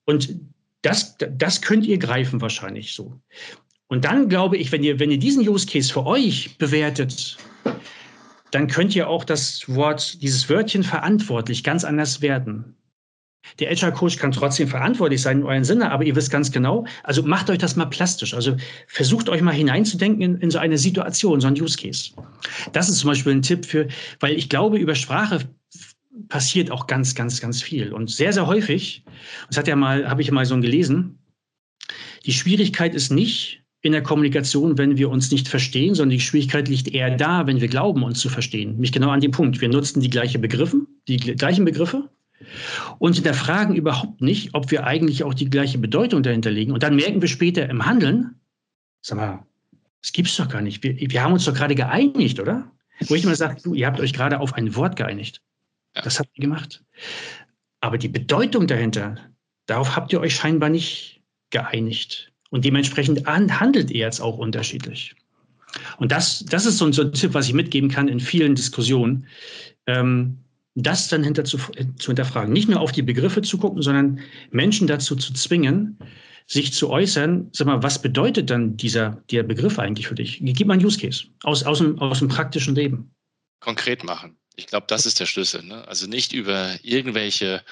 Und das, das könnt ihr greifen wahrscheinlich so. Und dann glaube ich, wenn ihr, wenn ihr diesen Use Case für euch bewertet, dann könnt ihr auch das Wort, dieses Wörtchen verantwortlich ganz anders werten. Der Agile Coach kann trotzdem verantwortlich sein in euren Sinne, aber ihr wisst ganz genau, also macht euch das mal plastisch. Also versucht euch mal hineinzudenken in, in so eine Situation, so ein Use Case. Das ist zum Beispiel ein Tipp für, weil ich glaube, über Sprache passiert auch ganz, ganz, ganz viel. Und sehr, sehr häufig, das hat ja mal, habe ich mal so gelesen, die Schwierigkeit ist nicht in der Kommunikation, wenn wir uns nicht verstehen, sondern die Schwierigkeit liegt eher da, wenn wir glauben, uns zu verstehen. Nämlich genau an dem Punkt. Wir nutzen die gleichen Begriffe, die gleichen Begriffe und hinterfragen überhaupt nicht, ob wir eigentlich auch die gleiche Bedeutung dahinter legen. Und dann merken wir später im Handeln, sag mal, das gibt's doch gar nicht. Wir, wir haben uns doch gerade geeinigt, oder? Wo ich immer sage, du, ihr habt euch gerade auf ein Wort geeinigt. Ja. Das habt ihr gemacht. Aber die Bedeutung dahinter, darauf habt ihr euch scheinbar nicht geeinigt. Und dementsprechend handelt ihr jetzt auch unterschiedlich. Und das, das ist so ein, so ein Tipp, was ich mitgeben kann in vielen Diskussionen, ähm, das dann hinter zu, zu hinterfragen. Nicht nur auf die Begriffe zu gucken, sondern Menschen dazu zu zwingen, sich zu äußern, sag mal, was bedeutet dann dieser, der Begriff eigentlich für dich? Gib mal einen Use Case aus, aus, dem, aus dem praktischen Leben. Konkret machen. Ich glaube, das ist der Schlüssel. Ne? Also nicht über irgendwelche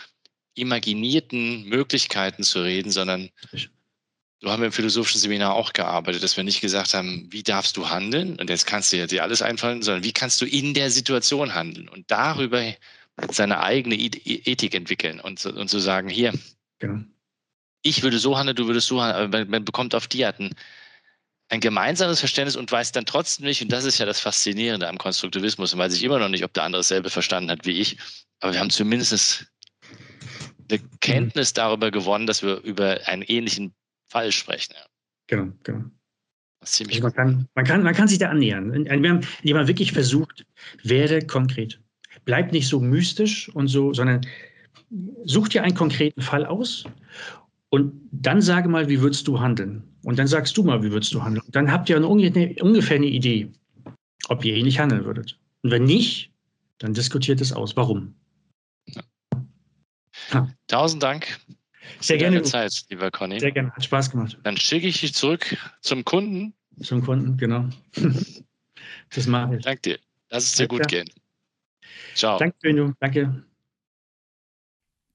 imaginierten Möglichkeiten zu reden, sondern so haben wir im philosophischen Seminar auch gearbeitet, dass wir nicht gesagt haben, wie darfst du handeln? Und jetzt kannst du dir alles einfallen, sondern wie kannst du in der Situation handeln und darüber seine eigene Ethik entwickeln und, und zu sagen, hier, genau. ich würde so handeln, du würdest so handeln, aber man, man bekommt auf die Art ein, ein gemeinsames Verständnis und weiß dann trotzdem nicht, und das ist ja das Faszinierende am Konstruktivismus, und weiß ich immer noch nicht, ob der andere dasselbe verstanden hat wie ich, aber wir haben zumindest eine Kenntnis darüber gewonnen, dass wir über einen ähnlichen Fall sprechen. Genau, genau. Also man, kann, man, kann, man kann sich da annähern. Wir haben jemand wirklich versucht, werde konkret. Bleib nicht so mystisch und so, sondern such dir einen konkreten Fall aus und dann sage mal, wie würdest du handeln? Und dann sagst du mal, wie würdest du handeln? Dann habt ihr eine, ungefähr eine Idee, ob ihr ähnlich handeln würdet. Und wenn nicht, dann diskutiert es aus. Warum? Ja. Tausend Dank. Sehr gerne. Zeit, lieber Conny. Sehr gerne. Hat Spaß gemacht. Dann schicke ich dich zurück zum Kunden. Zum Kunden, genau. das mache ich. Danke dir. Lass es dir gut gehen. Ciao. Danke, Benno. Danke.